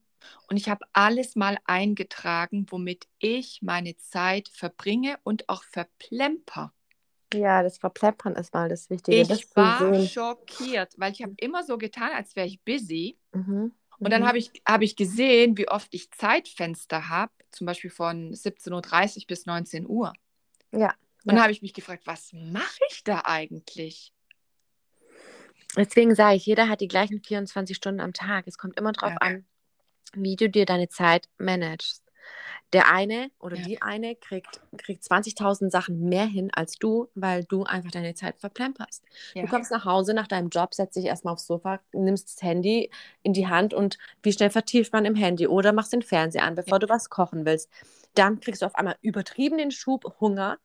Und ich habe alles mal eingetragen, womit ich meine Zeit verbringe und auch verplemper. Ja, das Verplempern ist mal das Wichtige. Ich das war schockiert, weil ich habe immer so getan, als wäre ich busy. Mhm. Und dann mhm. habe ich, hab ich gesehen, wie oft ich Zeitfenster habe, zum Beispiel von 17.30 Uhr bis 19 Uhr. Ja. Und dann habe ich mich gefragt, was mache ich da eigentlich? Deswegen sage ich, jeder hat die gleichen 24 Stunden am Tag. Es kommt immer darauf ja. an, wie du dir deine Zeit managst. Der eine oder ja. die eine kriegt, kriegt 20.000 Sachen mehr hin als du, weil du einfach deine Zeit verplemperst. Ja. Du kommst nach Hause nach deinem Job, setzt dich erstmal aufs Sofa, nimmst das Handy in die Hand und wie schnell vertieft man im Handy oder machst den Fernseher an, bevor ja. du was kochen willst. Dann kriegst du auf einmal übertrieben den Schub Hunger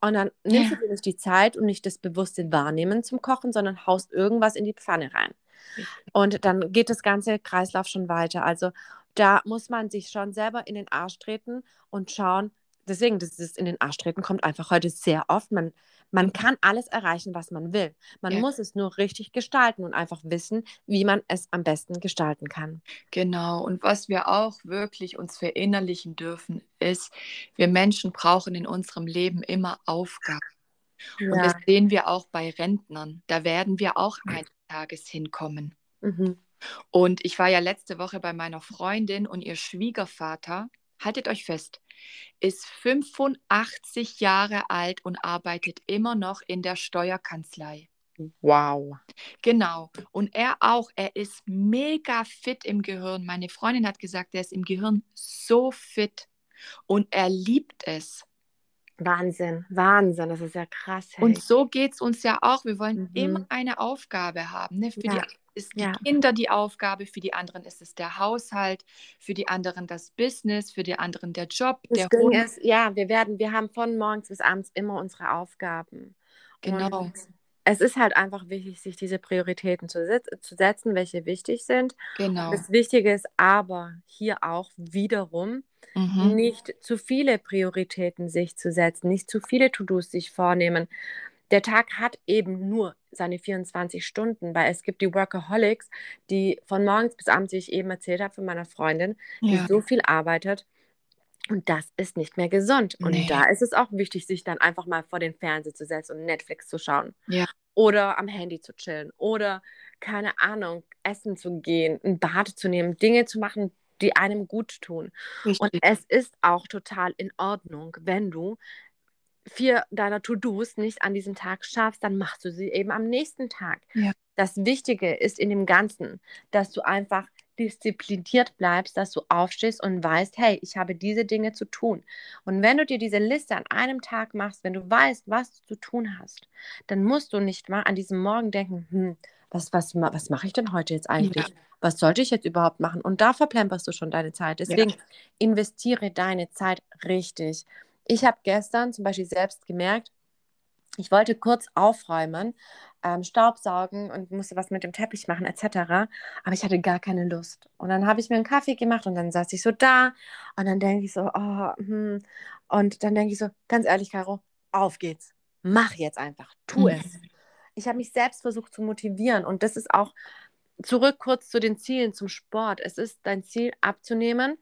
und dann nimmst du dir nicht die Zeit und nicht das bewusste Wahrnehmen zum Kochen, sondern haust irgendwas in die Pfanne rein. Und dann geht das ganze Kreislauf schon weiter. Also da muss man sich schon selber in den Arsch treten und schauen. Deswegen, das ist in den Arsch treten kommt einfach heute sehr oft. Man, man kann alles erreichen, was man will. Man ja. muss es nur richtig gestalten und einfach wissen, wie man es am besten gestalten kann. Genau. Und was wir auch wirklich uns verinnerlichen dürfen, ist, wir Menschen brauchen in unserem Leben immer Aufgaben. Ja. Und das sehen wir auch bei Rentnern. Da werden wir auch eines Tages hinkommen. Mhm. Und ich war ja letzte Woche bei meiner Freundin und ihr Schwiegervater, haltet euch fest, ist 85 Jahre alt und arbeitet immer noch in der Steuerkanzlei. Wow. Genau. Und er auch, er ist mega fit im Gehirn. Meine Freundin hat gesagt, er ist im Gehirn so fit und er liebt es. Wahnsinn, Wahnsinn, das ist ja krass. Hey. Und so geht es uns ja auch. Wir wollen mhm. immer eine Aufgabe haben. Ne? Für ja. die ist die ja. Kinder die Aufgabe, für die anderen ist es der Haushalt, für die anderen das Business, für die anderen der Job. Das der Ding Hund. ist, ja, wir werden, wir haben von morgens bis abends immer unsere Aufgaben. Genau. Und es ist halt einfach wichtig, sich diese Prioritäten zu, zu setzen, welche wichtig sind. Genau. Das Wichtige ist aber hier auch wiederum, mhm. nicht zu viele Prioritäten sich zu setzen, nicht zu viele To-Dos sich vornehmen, der Tag hat eben nur seine 24 Stunden, weil es gibt die Workaholics, die von morgens bis abends, wie ich eben erzählt habe von meiner Freundin, die ja. so viel arbeitet. Und das ist nicht mehr gesund. Und nee. da ist es auch wichtig, sich dann einfach mal vor den Fernseher zu setzen und Netflix zu schauen. Ja. Oder am Handy zu chillen. Oder, keine Ahnung, essen zu gehen, ein Bad zu nehmen, Dinge zu machen, die einem gut tun. Richtig. Und es ist auch total in Ordnung, wenn du vier deiner To-Dos nicht an diesem Tag schaffst, dann machst du sie eben am nächsten Tag. Ja. Das Wichtige ist in dem Ganzen, dass du einfach diszipliniert bleibst, dass du aufstehst und weißt, hey, ich habe diese Dinge zu tun. Und wenn du dir diese Liste an einem Tag machst, wenn du weißt, was du zu tun hast, dann musst du nicht mal an diesem Morgen denken, hm, was, was, was mache ich denn heute jetzt eigentlich? Ja. Was sollte ich jetzt überhaupt machen? Und da verplemperst du schon deine Zeit. Deswegen ja. investiere deine Zeit richtig. Ich habe gestern zum Beispiel selbst gemerkt, ich wollte kurz aufräumen, ähm, Staubsaugen und musste was mit dem Teppich machen etc. Aber ich hatte gar keine Lust. Und dann habe ich mir einen Kaffee gemacht und dann saß ich so da und dann denke ich so, oh, hm. und dann denke ich so, ganz ehrlich, Caro, auf geht's. Mach jetzt einfach, tu mhm. es. Ich habe mich selbst versucht zu motivieren und das ist auch zurück kurz zu den Zielen zum Sport. Es ist dein Ziel abzunehmen.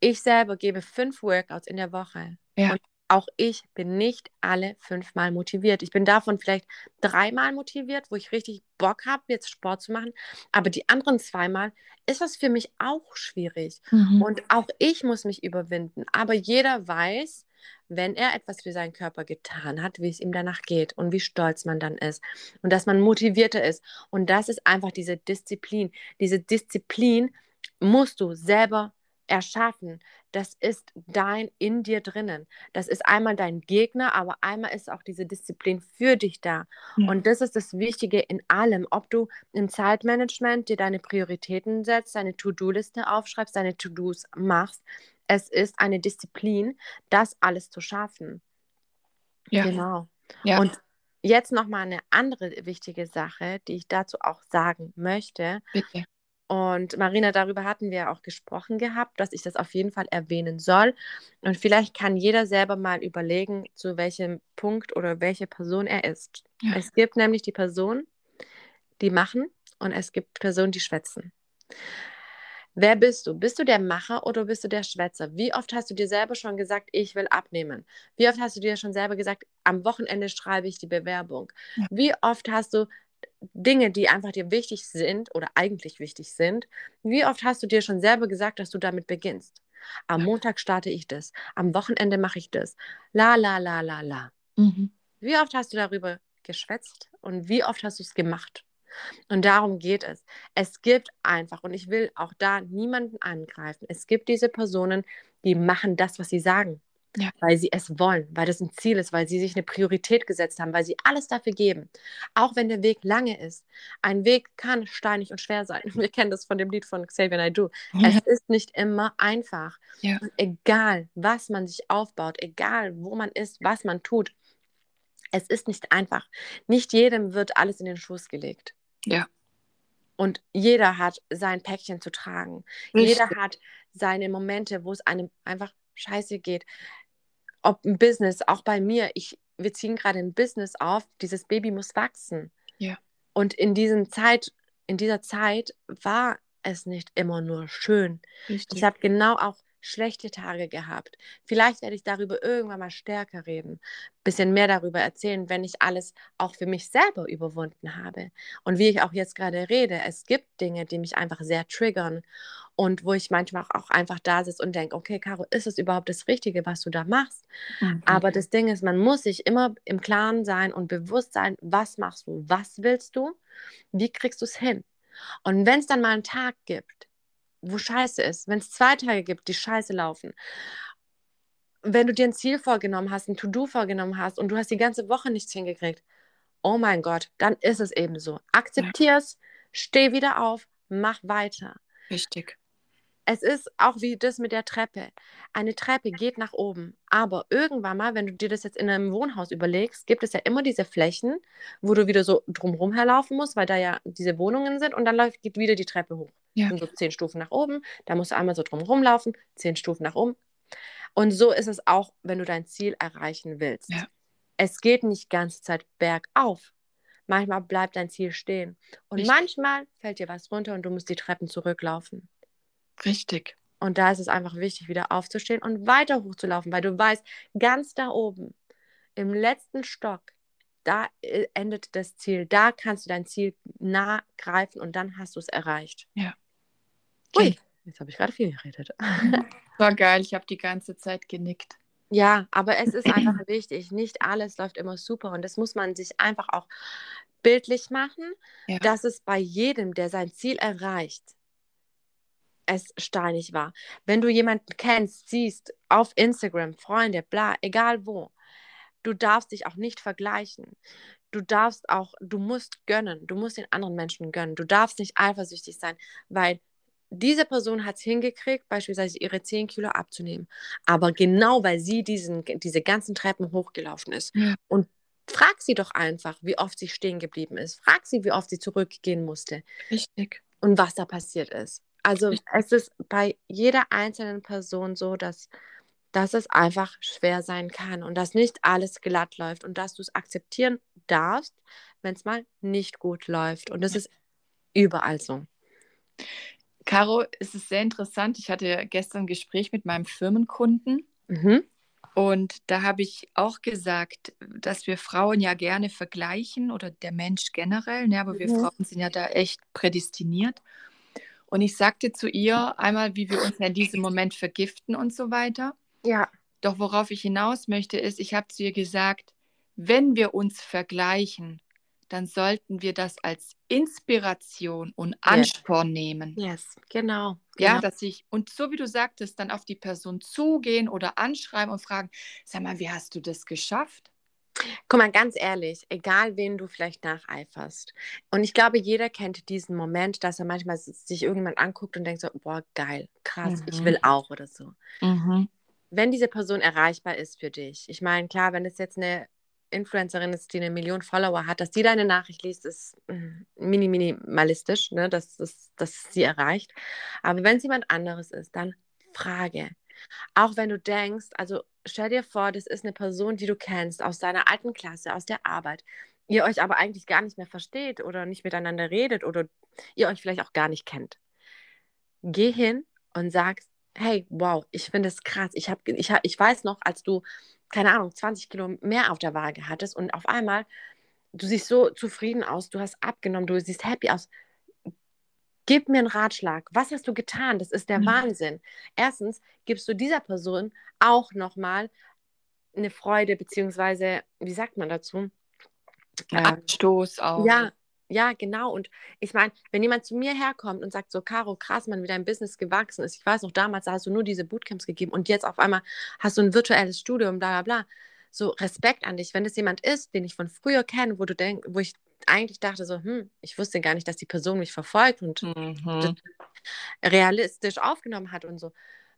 Ich selber gebe fünf Workouts in der Woche. Ja. Und auch ich bin nicht alle fünfmal motiviert. Ich bin davon vielleicht dreimal motiviert, wo ich richtig Bock habe, jetzt Sport zu machen. Aber die anderen zweimal ist das für mich auch schwierig. Mhm. Und auch ich muss mich überwinden. Aber jeder weiß, wenn er etwas für seinen Körper getan hat, wie es ihm danach geht und wie stolz man dann ist und dass man motivierter ist. Und das ist einfach diese Disziplin. Diese Disziplin musst du selber erschaffen. Das ist dein in dir drinnen. Das ist einmal dein Gegner, aber einmal ist auch diese Disziplin für dich da. Ja. Und das ist das Wichtige in allem, ob du im Zeitmanagement dir deine Prioritäten setzt, deine To-Do-Liste aufschreibst, deine To-Dos machst. es ist eine Disziplin, das alles zu schaffen. Ja. Genau. Ja. Und jetzt noch mal eine andere wichtige Sache, die ich dazu auch sagen möchte. Bitte. Und Marina, darüber hatten wir auch gesprochen gehabt, dass ich das auf jeden Fall erwähnen soll. Und vielleicht kann jeder selber mal überlegen, zu welchem Punkt oder welche Person er ist. Ja. Es gibt nämlich die Personen, die machen und es gibt Personen, die schwätzen. Wer bist du? Bist du der Macher oder bist du der Schwätzer? Wie oft hast du dir selber schon gesagt, ich will abnehmen? Wie oft hast du dir schon selber gesagt, am Wochenende schreibe ich die Bewerbung? Ja. Wie oft hast du Dinge, die einfach dir wichtig sind oder eigentlich wichtig sind, wie oft hast du dir schon selber gesagt, dass du damit beginnst? Am. Montag starte ich das, am Wochenende mache ich das. La, la, la, la, la. Mhm. Wie oft hast du darüber geschwätzt und wie oft hast du es gemacht? Und darum geht es. Es gibt einfach, und ich will auch da niemanden angreifen, es gibt diese Personen, die machen das, was sie sagen, Ja. weil sie es wollen, weil das ein Ziel ist, weil sie sich eine Priorität gesetzt haben, weil sie alles dafür geben. Auch wenn der Weg lange ist. Ein Weg kann steinig und schwer sein. <laughs> Wir kennen das von dem Lied von Xavier Naidoo. Es ist nicht immer einfach. Ja. Und egal, was man sich aufbaut, egal, wo man ist, was man tut, es ist nicht einfach. Nicht jedem wird alles in den Schoß gelegt. Ja. Und jeder hat sein Päckchen zu tragen. Richtig. Jeder hat seine Momente, wo es einem einfach scheiße geht. Ob ein Business, auch bei mir, ich, wir ziehen gerade ein Business auf, dieses Baby muss wachsen. Ja. Und in diesen Zeit, in dieser Zeit war es nicht immer nur schön. Richtig. Ich habe genau auch schlechte Tage gehabt. Vielleicht werde ich darüber irgendwann mal stärker reden, bisschen mehr darüber erzählen, wenn ich alles auch für mich selber überwunden habe. Und wie ich auch jetzt gerade rede, es gibt Dinge, die mich einfach sehr triggern und wo ich manchmal auch einfach da sitze und denke, okay, Caro, ist es überhaupt das Richtige, was du da machst? Mhm. Aber das Ding ist, man muss sich immer im Klaren sein und bewusst sein, was machst du, was willst du, wie kriegst du es hin? Und wenn es dann mal einen Tag gibt, wo Scheiße ist, wenn es zwei Tage gibt, die Scheiße laufen, wenn du dir ein Ziel vorgenommen hast, ein To-Do vorgenommen hast und du hast die ganze Woche nichts hingekriegt, oh mein Gott, dann ist es eben so. Akzeptier's, steh wieder auf, mach weiter. Richtig. Es ist auch wie das mit der Treppe. Eine Treppe geht nach oben, aber irgendwann mal, wenn du dir das jetzt in einem Wohnhaus überlegst, gibt es ja immer diese Flächen, wo du wieder so drumherum herlaufen musst, weil da ja diese Wohnungen sind und dann läuft, geht wieder die Treppe hoch. Ja. sind so zehn Stufen nach oben, da musst du einmal so drumherum laufen, zehn Stufen nach oben. Und so ist es auch, wenn du dein Ziel erreichen willst. Ja. Es geht nicht ganze Zeit bergauf. Manchmal bleibt dein Ziel stehen. Und Richtig. manchmal fällt dir was runter und du musst die Treppen zurücklaufen. Richtig. Und da ist es einfach wichtig, wieder aufzustehen und weiter hochzulaufen, weil du weißt, ganz da oben, im letzten Stock, da äh, endet das Ziel. Da kannst du dein Ziel nah greifen und dann hast du es erreicht. Ja. Ui, jetzt habe ich gerade viel geredet. <laughs> War geil. Ich habe die ganze Zeit genickt. Ja, aber es ist einfach <clears throat> wichtig. Nicht alles läuft immer super und das muss man sich einfach auch bildlich machen, Ja. dass es bei jedem, der sein Ziel erreicht, es steinig war. Wenn du jemanden kennst, siehst, auf Instagram, Freunde, bla, egal wo, du darfst dich auch nicht vergleichen. Du darfst auch, du musst gönnen, du musst den anderen Menschen gönnen. Du darfst nicht eifersüchtig sein, weil diese Person hat es hingekriegt, beispielsweise ihre 10 Kilo abzunehmen. Aber genau weil sie diesen, diese ganzen Treppen hochgelaufen ist. Ja. Und frag sie doch einfach, wie oft sie stehen geblieben ist. Frag sie, wie oft sie zurückgehen musste Richtig. und was da passiert ist. Also Richtig. es ist bei jeder einzelnen Person so, dass, dass es einfach schwer sein kann und dass nicht alles glatt läuft und dass du es akzeptieren darfst, wenn es mal nicht gut läuft. Und das ist überall so. Caro, es ist sehr interessant. Ich hatte gestern ein Gespräch mit meinem Firmenkunden Mhm. und da habe ich auch gesagt, dass wir Frauen ja gerne vergleichen oder der Mensch generell, ne, aber wir Mhm. Frauen sind ja da echt prädestiniert. Und ich sagte zu ihr einmal, wie wir uns in diesem Moment vergiften und so weiter. Ja. Doch worauf ich hinaus möchte, ist, ich habe zu ihr gesagt, wenn wir uns vergleichen, dann sollten wir das als Inspiration und Ansporn nehmen. Yes, genau. Ja, genau. dass ich, und so wie du sagtest, dann auf die Person zugehen oder anschreiben und fragen, sag mal, wie hast du das geschafft? Guck mal, ganz ehrlich, egal wen du vielleicht nacheiferst. Und ich glaube, jeder kennt diesen Moment, dass er manchmal sich irgendjemand anguckt und denkt so, boah, geil, krass, mhm. ich will auch oder so. Mhm. Wenn diese Person erreichbar ist für dich, ich meine, klar, wenn es jetzt eine Influencerin ist, die eine Million Follower hat, dass die deine Nachricht liest, ist mm, mini minimalistisch, ne, dass, dass, dass sie erreicht. Aber wenn es jemand anderes ist, dann frage. Auch wenn du denkst, also stell dir vor, das ist eine Person, die du kennst aus deiner alten Klasse, aus der Arbeit. Ihr euch aber eigentlich gar nicht mehr versteht oder nicht miteinander redet oder ihr euch vielleicht auch gar nicht kennt. Geh hin und sagst, hey, wow, ich finde es krass. Ich, hab, ich, ich weiß noch, als du, keine Ahnung, 20 Kilo mehr auf der Waage hattest und auf einmal, du siehst so zufrieden aus, du hast abgenommen, du siehst happy aus. Gib mir einen Ratschlag. Was hast du getan? Das ist der mhm. Wahnsinn. Erstens gibst du dieser Person auch nochmal eine Freude, beziehungsweise, wie sagt man dazu? Ein Abstoß auch. Ja, ja, genau. Und ich meine, wenn jemand zu mir herkommt und sagt so, Caro, krass, man, wie dein Business gewachsen ist. Ich weiß noch, damals hast du nur diese Bootcamps gegeben und jetzt auf einmal hast du ein virtuelles Studium, bla bla bla. So Respekt an dich. Wenn es jemand ist, den ich von früher kenne, wo du denkst, wo ich eigentlich dachte so, hm, ich wusste gar nicht, dass die Person mich verfolgt und mhm. realistisch aufgenommen hat und so.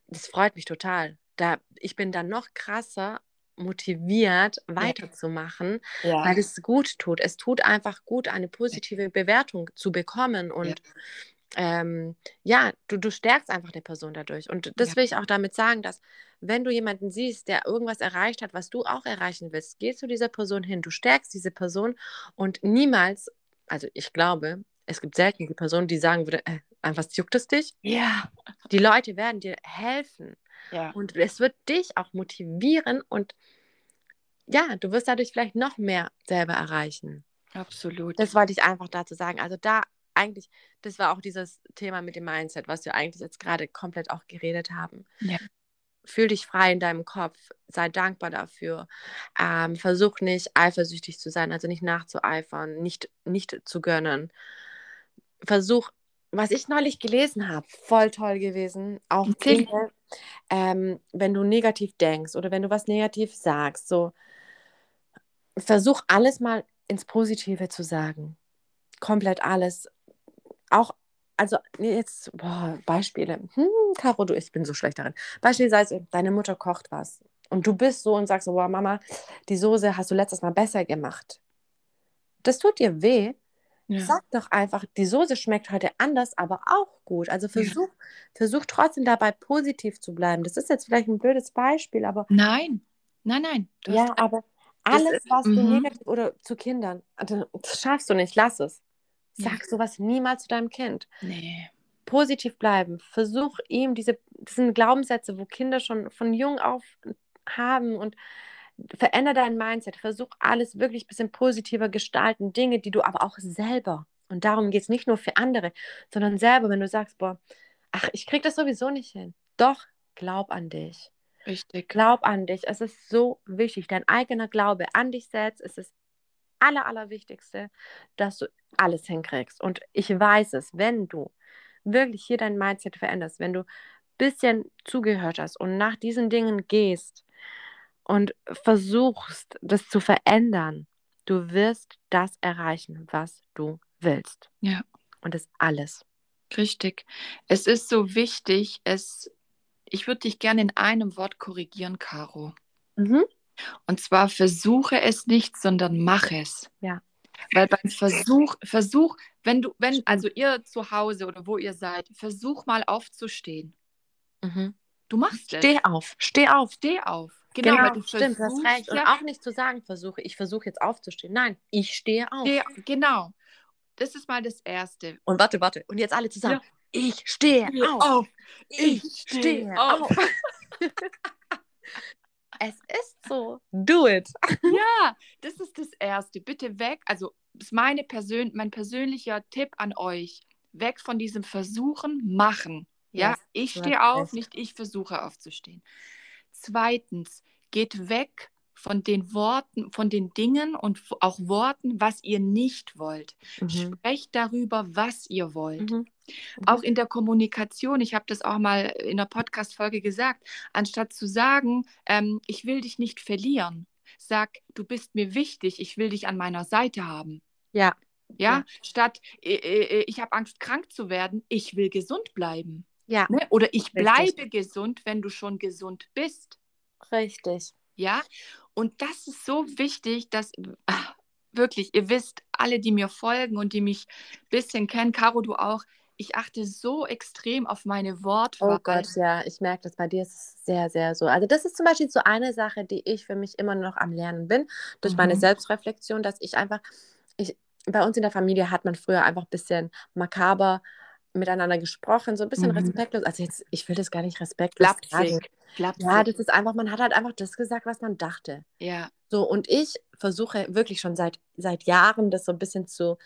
Das freut mich total. Da, ich bin dann noch krasser motiviert, weiterzumachen, ja. weil es gut tut. Es tut einfach gut, eine positive Bewertung zu bekommen und ja, ähm, ja du, du stärkst einfach der Person dadurch. Und das ja. will ich auch damit sagen, dass wenn du jemanden siehst, der irgendwas erreicht hat, was du auch erreichen willst, geh zu dieser Person hin, du stärkst diese Person und niemals, also ich glaube, es gibt selten die Person, die sagen würde, äh, was juckt es dich? Ja. Die Leute werden dir helfen. Ja. Und es wird dich auch motivieren und ja, du wirst dadurch vielleicht noch mehr selber erreichen. Absolut. Das wollte ich einfach dazu sagen. Also da eigentlich, das war auch dieses Thema mit dem Mindset, was wir eigentlich jetzt gerade komplett auch geredet haben. Ja. Fühl dich frei in deinem Kopf, sei dankbar dafür. Ähm, versuch nicht eifersüchtig zu sein, also nicht nachzueifern, nicht, nicht zu gönnen. Versuch was ich neulich gelesen habe, voll toll gewesen. Auch Dinge, ähm, wenn du negativ denkst oder wenn du was negativ sagst, so versuch alles mal ins Positive zu sagen. Komplett alles. Auch, also jetzt, boah, Beispiele. Hm, Caro, du, ich bin so schlecht darin. Beispielsweise, deine Mutter kocht was und du bist so und sagst so, boah, Mama, die Soße hast du letztes Mal besser gemacht. Das tut dir weh, ja. Sag doch einfach, die Soße schmeckt heute anders, aber auch gut. Also versuch, ja. versuch trotzdem dabei positiv zu bleiben. Das ist jetzt vielleicht ein blödes Beispiel, aber. Nein, nein, nein. ja, aber alles, was du mhm. negativ oder zu Kindern, also, das schaffst du nicht, lass es. Sag ja. sowas niemals zu deinem Kind. Nee. Positiv bleiben. Versuch ihm diese, das sind Glaubenssätze, wo Kinder schon von jung auf haben und verändere dein Mindset, versuch alles wirklich ein bisschen positiver gestalten, Dinge, die du aber auch selber, und darum geht es nicht nur für andere, sondern selber, wenn du sagst, boah, ach, ich krieg das sowieso nicht hin. Doch, glaub an dich. Richtig. Glaub an dich. Es ist so wichtig. Dein eigener Glaube an dich selbst ist das Aller, Allerwichtigste, dass du alles hinkriegst. Und ich weiß es, wenn du wirklich hier dein Mindset veränderst, wenn du ein bisschen zugehört hast und nach diesen Dingen gehst, und versuchst, das zu verändern, du wirst das erreichen, was du willst. Ja. Und das alles. Richtig. Es ist so wichtig, es, ich würde dich gerne in einem Wort korrigieren, Caro. Mhm. Und zwar versuche es nicht, sondern mach es. Ja. Weil beim Versuch, Versuch, wenn du, wenn, also ihr zu Hause oder wo ihr seid, versuch mal aufzustehen. Mhm. Du machst es. Steh auf, steh auf. Steh auf. Genau, genau du stimmt, hast recht. Und auch nicht zu sagen, versuche, ich versuche jetzt aufzustehen. Nein, ich stehe auf. Stehe, genau. Das ist mal das Erste. Und warte, warte. Und jetzt alle zusammen. Ja. Ich stehe auf. auf. Ich, ich stehe auf. auf. <laughs> es ist so. Do it. ja, das ist das Erste. Bitte weg. Also, ist meine Persön mein persönlicher Tipp an euch. Weg von diesem Versuchen, machen. Ja, yes, ich stehe auf, nicht ich versuche aufzustehen. Zweitens, geht weg von den Worten, von den Dingen und auch Worten, was ihr nicht wollt. Mhm. Sprecht darüber, was ihr wollt. Mhm. Mhm. Auch in der Kommunikation, ich habe das auch mal in der Podcast-Folge gesagt, anstatt zu sagen, ähm, ich will dich nicht verlieren, sag, du bist mir wichtig, ich will dich an meiner Seite haben. Ja. Ja, statt äh, äh, ich habe Angst, krank zu werden, ich will gesund bleiben. Ja. Ne? Oder ich Richtig. bleibe gesund, wenn du schon gesund bist. Richtig. Ja, und das ist so wichtig, dass wirklich, ihr wisst, alle, die mir folgen und die mich ein bisschen kennen, Caro, du auch, ich achte so extrem auf meine Wortwahl. Oh Gott, ja, ich merke das bei dir ist es sehr, sehr so. Also das ist zum Beispiel so eine Sache, die ich für mich immer noch am Lernen bin, durch meine Mhm. Selbstreflexion, dass ich einfach, ich, bei uns in der Familie hat man früher einfach ein bisschen makaber miteinander gesprochen, so ein bisschen Mhm. respektlos. Also jetzt, ich will das gar nicht respektlos sagen. Flapsig. Ja, das ist einfach, man hat halt einfach das gesagt, was man dachte. ja. So, und ich versuche wirklich schon seit, seit Jahren das so ein bisschen zu,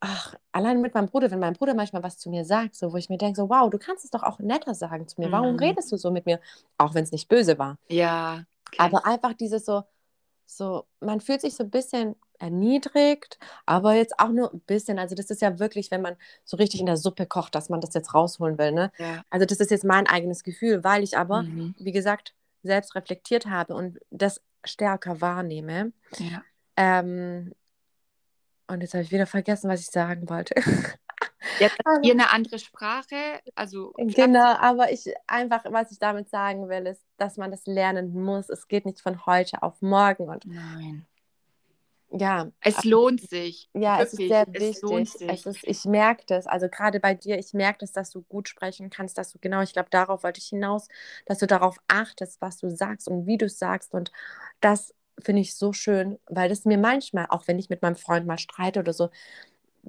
ach, allein mit meinem Bruder, wenn mein Bruder manchmal was zu mir sagt, so, wo ich mir denke, so, wow, du kannst es doch auch netter sagen zu mir. Warum Mhm. redest du so mit mir? Auch wenn es nicht böse war. Ja. kenn Aber einfach dieses so, so, man fühlt sich so ein bisschen erniedrigt, aber jetzt auch nur ein bisschen. Also das ist ja wirklich, wenn man so richtig in der Suppe kocht, dass man das jetzt rausholen will, ne? Ja. Also das ist jetzt mein eigenes Gefühl, weil ich aber, Mhm. wie gesagt, selbst reflektiert habe und das stärker wahrnehme. ja. Ähm, und jetzt habe ich wieder vergessen, was ich sagen wollte. <laughs> Jetzt habt ihr eine andere Sprache, also Genau, aber ich einfach, was ich damit sagen will, ist, dass man das lernen muss. Es geht nicht von heute auf morgen. Und Nein. Ja, Es lohnt sich. ja, es ist Wirklich, sehr es lohnt wichtig. sich. Es ist, ich merke das, also gerade bei dir, ich merke das, dass du gut sprechen kannst, dass du genau, ich glaube, darauf wollte ich hinaus, dass du darauf achtest, was du sagst und wie du es sagst. Und das finde ich so schön, weil das mir manchmal, auch wenn ich mit meinem Freund mal streite oder so,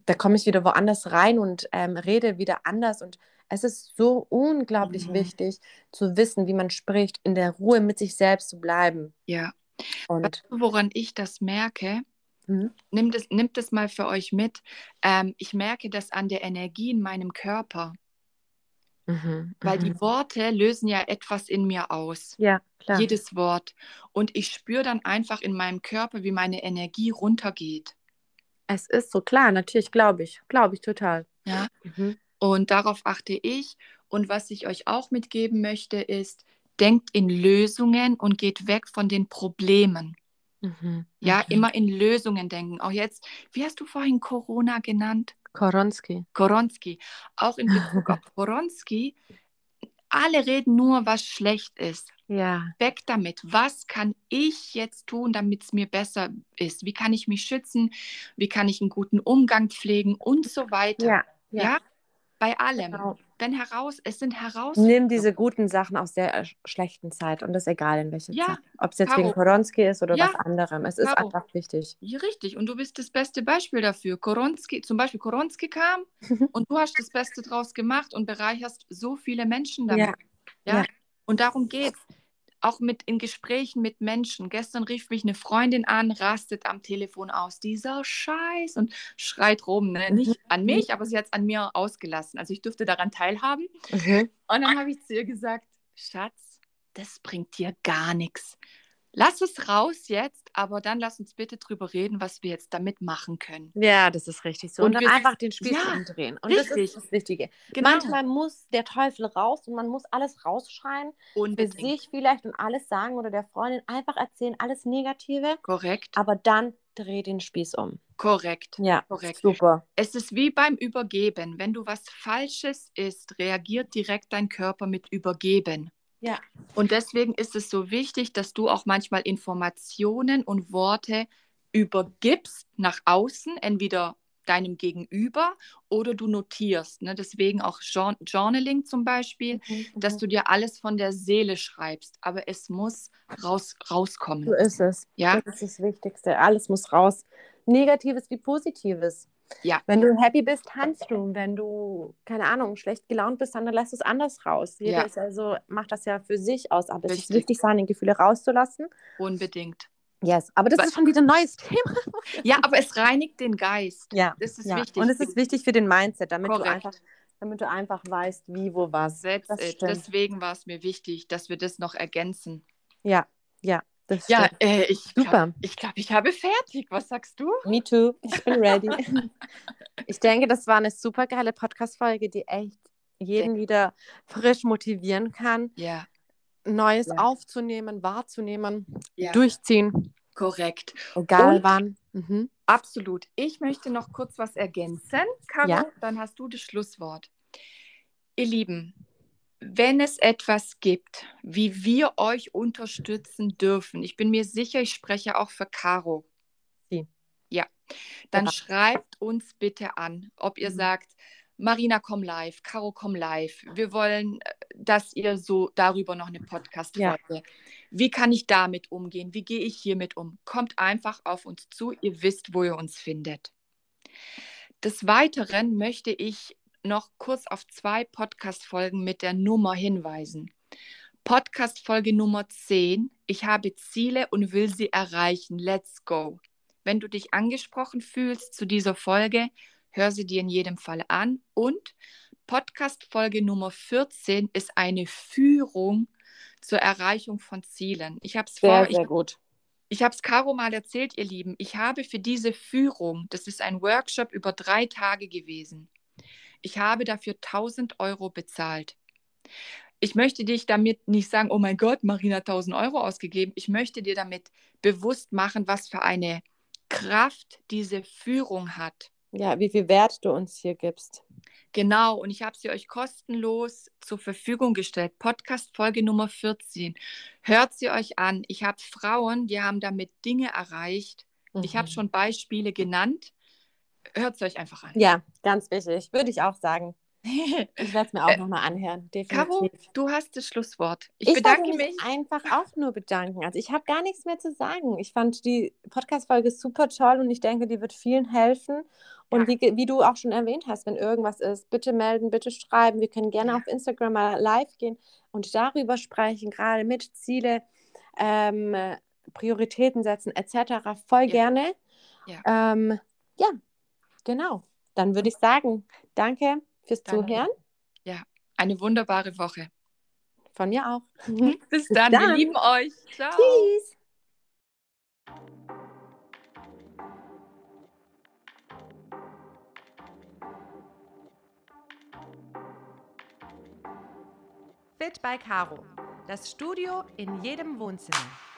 da komme ich wieder woanders rein und ähm, rede wieder anders. Und es ist so unglaublich Mhm. wichtig zu wissen, wie man spricht, in der Ruhe mit sich selbst zu bleiben. Ja. Und Weißt du, woran ich das merke? Mhm. Nimmt es, nimmt es mal für euch mit. Ähm, ich merke das an der Energie in meinem Körper, Mhm. weil Mhm. die Worte lösen ja etwas in mir aus. ja, klar. Jedes Wort. Und ich spüre dann einfach in meinem Körper, wie meine Energie runtergeht. Es ist so klar, natürlich, glaube ich. Glaube ich total. Ja. Mhm. Und darauf achte ich. Und was ich euch auch mitgeben möchte, ist, denkt in Lösungen und geht weg von den Problemen. Mhm. Ja, Mhm. immer in Lösungen denken. Auch jetzt, wie hast du vorhin Corona genannt? Koronski. Koronski. Auch in Bezug auf <laughs> Koronski, alle reden nur, was schlecht ist. Ja. Weg damit. Was kann ich jetzt tun, damit es mir besser ist? Wie kann ich mich schützen? Wie kann ich einen guten Umgang pflegen und so weiter? Ja. Ja, bei allem. Genau. Wenn heraus, es sind Herausforderungen. Nimm diese guten Sachen aus der äh, schlechten Zeit und das ist egal in welcher Ja, Zeit. Ob es jetzt Caro. wegen Koronski ist oder Ja, was anderem. Es ist Caro. einfach wichtig. Ja, richtig. Und du bist das beste Beispiel dafür. Koronski, zum Beispiel Koronski kam <laughs> und du hast das Beste draus gemacht und bereicherst so viele Menschen damit. Ja. Ja. Ja. Und darum geht's. Auch mit in Gesprächen mit Menschen. Gestern rief mich eine Freundin an, rastet am Telefon aus. Dieser Scheiß und schreit rum. Ne? Mhm. Nicht an mich, aber sie hat es an mir ausgelassen. Also ich durfte daran teilhaben. Mhm. Und dann habe ich zu ihr gesagt, Schatz, das bringt dir gar nichts. Lass es raus jetzt, aber dann lass uns bitte drüber reden, was wir jetzt damit machen können. Ja, das ist richtig so. Und Und, dann einfach den Spieß Ja, umdrehen. Und das richtig. ist das Wichtige. Genau. Manchmal muss der Teufel raus und man muss alles rausschreien. Für Unbedingt. sich vielleicht und alles sagen oder der Freundin einfach erzählen, alles Negative. Korrekt, Aber dann dreh den Spieß um. korrekt. Ja, Korrekt. super. Es ist wie beim Übergeben. Wenn du was Falsches isst, reagiert direkt dein Körper mit Übergeben. Ja. Und deswegen ist es so wichtig, dass du auch manchmal Informationen und Worte übergibst nach außen, entweder deinem Gegenüber oder du notierst. Ne? Deswegen auch Jour- Journaling zum Beispiel, dass du dir alles von der Seele schreibst. Aber es muss raus, rauskommen. So ist es. Ja. Das ist das Wichtigste. Alles muss raus. Negatives wie Positives. Ja. Wenn du happy bist, tanzt du. Wenn du, keine Ahnung, schlecht gelaunt bist, dann lässt es anders raus. Jeder Ja. ist also, macht das ja für sich aus. Aber es ist Richtig. wichtig, seine Gefühle rauszulassen. Unbedingt. Yes. Aber das Was- ist schon wieder ein neues Thema. <laughs> Ja, aber es reinigt den Geist. Ja. Das ist ja. wichtig. Und es ist wichtig für den Mindset, damit du Korrekt. einfach, damit du einfach weißt, wie, wo, was. Deswegen war es mir wichtig, dass wir das noch ergänzen. Ja, ja. Das Ja, äh, ich Super. Glaub, ich glaube, ich habe fertig. Was sagst du? Me too. Ich bin ready. <laughs> ich denke, das war eine super geile Podcast-Folge, die echt jeden wieder frisch motivieren kann, Ja. Neues Ja. aufzunehmen, wahrzunehmen, Ja. durchziehen. Korrekt. Egal Und- wann. Mhm. Absolut. Ich möchte noch kurz was ergänzen. Caro, Ja. dann hast du das Schlusswort. Ihr Lieben, wenn es etwas gibt, wie wir euch unterstützen dürfen, ich bin mir sicher, ich spreche auch für Caro. Sie. Ja. Dann Ja. schreibt uns bitte an, ob ihr Mhm. sagt, Marina, komm live, Caro, komm live. Wir wollen, äh, dass ihr so darüber noch eine Podcast-Folge. Wie kann ich damit umgehen? Wie gehe ich hiermit um? Kommt einfach auf uns zu. Ihr wisst, wo ihr uns findet. Des Weiteren möchte ich noch kurz auf zwei Podcast-Folgen mit der Nummer hinweisen. Podcast-Folge Nummer 10. Ich habe Ziele und will sie erreichen. Let's go. Wenn du dich angesprochen fühlst zu dieser Folge, hör sie dir in jedem Fall an. Und Podcast-Folge Nummer 14 ist eine Führung zur Erreichung von Zielen. Ich habe es vor, Sehr, ich sehr gut. ich habe es Caro mal erzählt, ihr Lieben. Ich habe für diese Führung, das ist ein Workshop über drei Tage gewesen, ich habe dafür 1000 Euro bezahlt. Ich möchte dich damit nicht sagen, oh mein Gott, Marina hat 1000 Euro ausgegeben. Ich möchte dir damit bewusst machen, was für eine Kraft diese Führung hat. Ja, wie viel Wert du uns hier gibst. Genau, und ich habe sie euch kostenlos zur Verfügung gestellt. Podcast Folge Nummer 14. Hört sie euch an. Ich habe Frauen, die haben damit Dinge erreicht. Ich habe Mhm. schon Beispiele genannt. Hört es euch einfach an. Ja, ganz wichtig. Würde ich auch sagen. <laughs> Ich werde es mir auch Äh, nochmal anhören. Definitiv. Caro, du hast das Schlusswort. Ich, Ich bedanke wollte mich. einfach auch nur bedanken. Also ich habe gar nichts mehr zu sagen. Ich fand die Podcast-Folge super toll und ich denke, die wird vielen helfen. Und Ja. wie, wie du auch schon erwähnt hast, wenn irgendwas ist, bitte melden, bitte schreiben. Wir können gerne Ja. auf Instagram mal live gehen und darüber sprechen, gerade mit Ziele, ähm, Prioritäten setzen etc. Voll Ja. gerne. Ja. Ähm, ja, genau. Dann würde ich sagen, danke fürs Dann- Zuhören. Eine wunderbare Woche. Von mir auch. <laughs> Bis Bis dann. Wir dann. lieben euch. Ciao. Tschüss. Fit by Caro. Das Studio in jedem Wohnzimmer.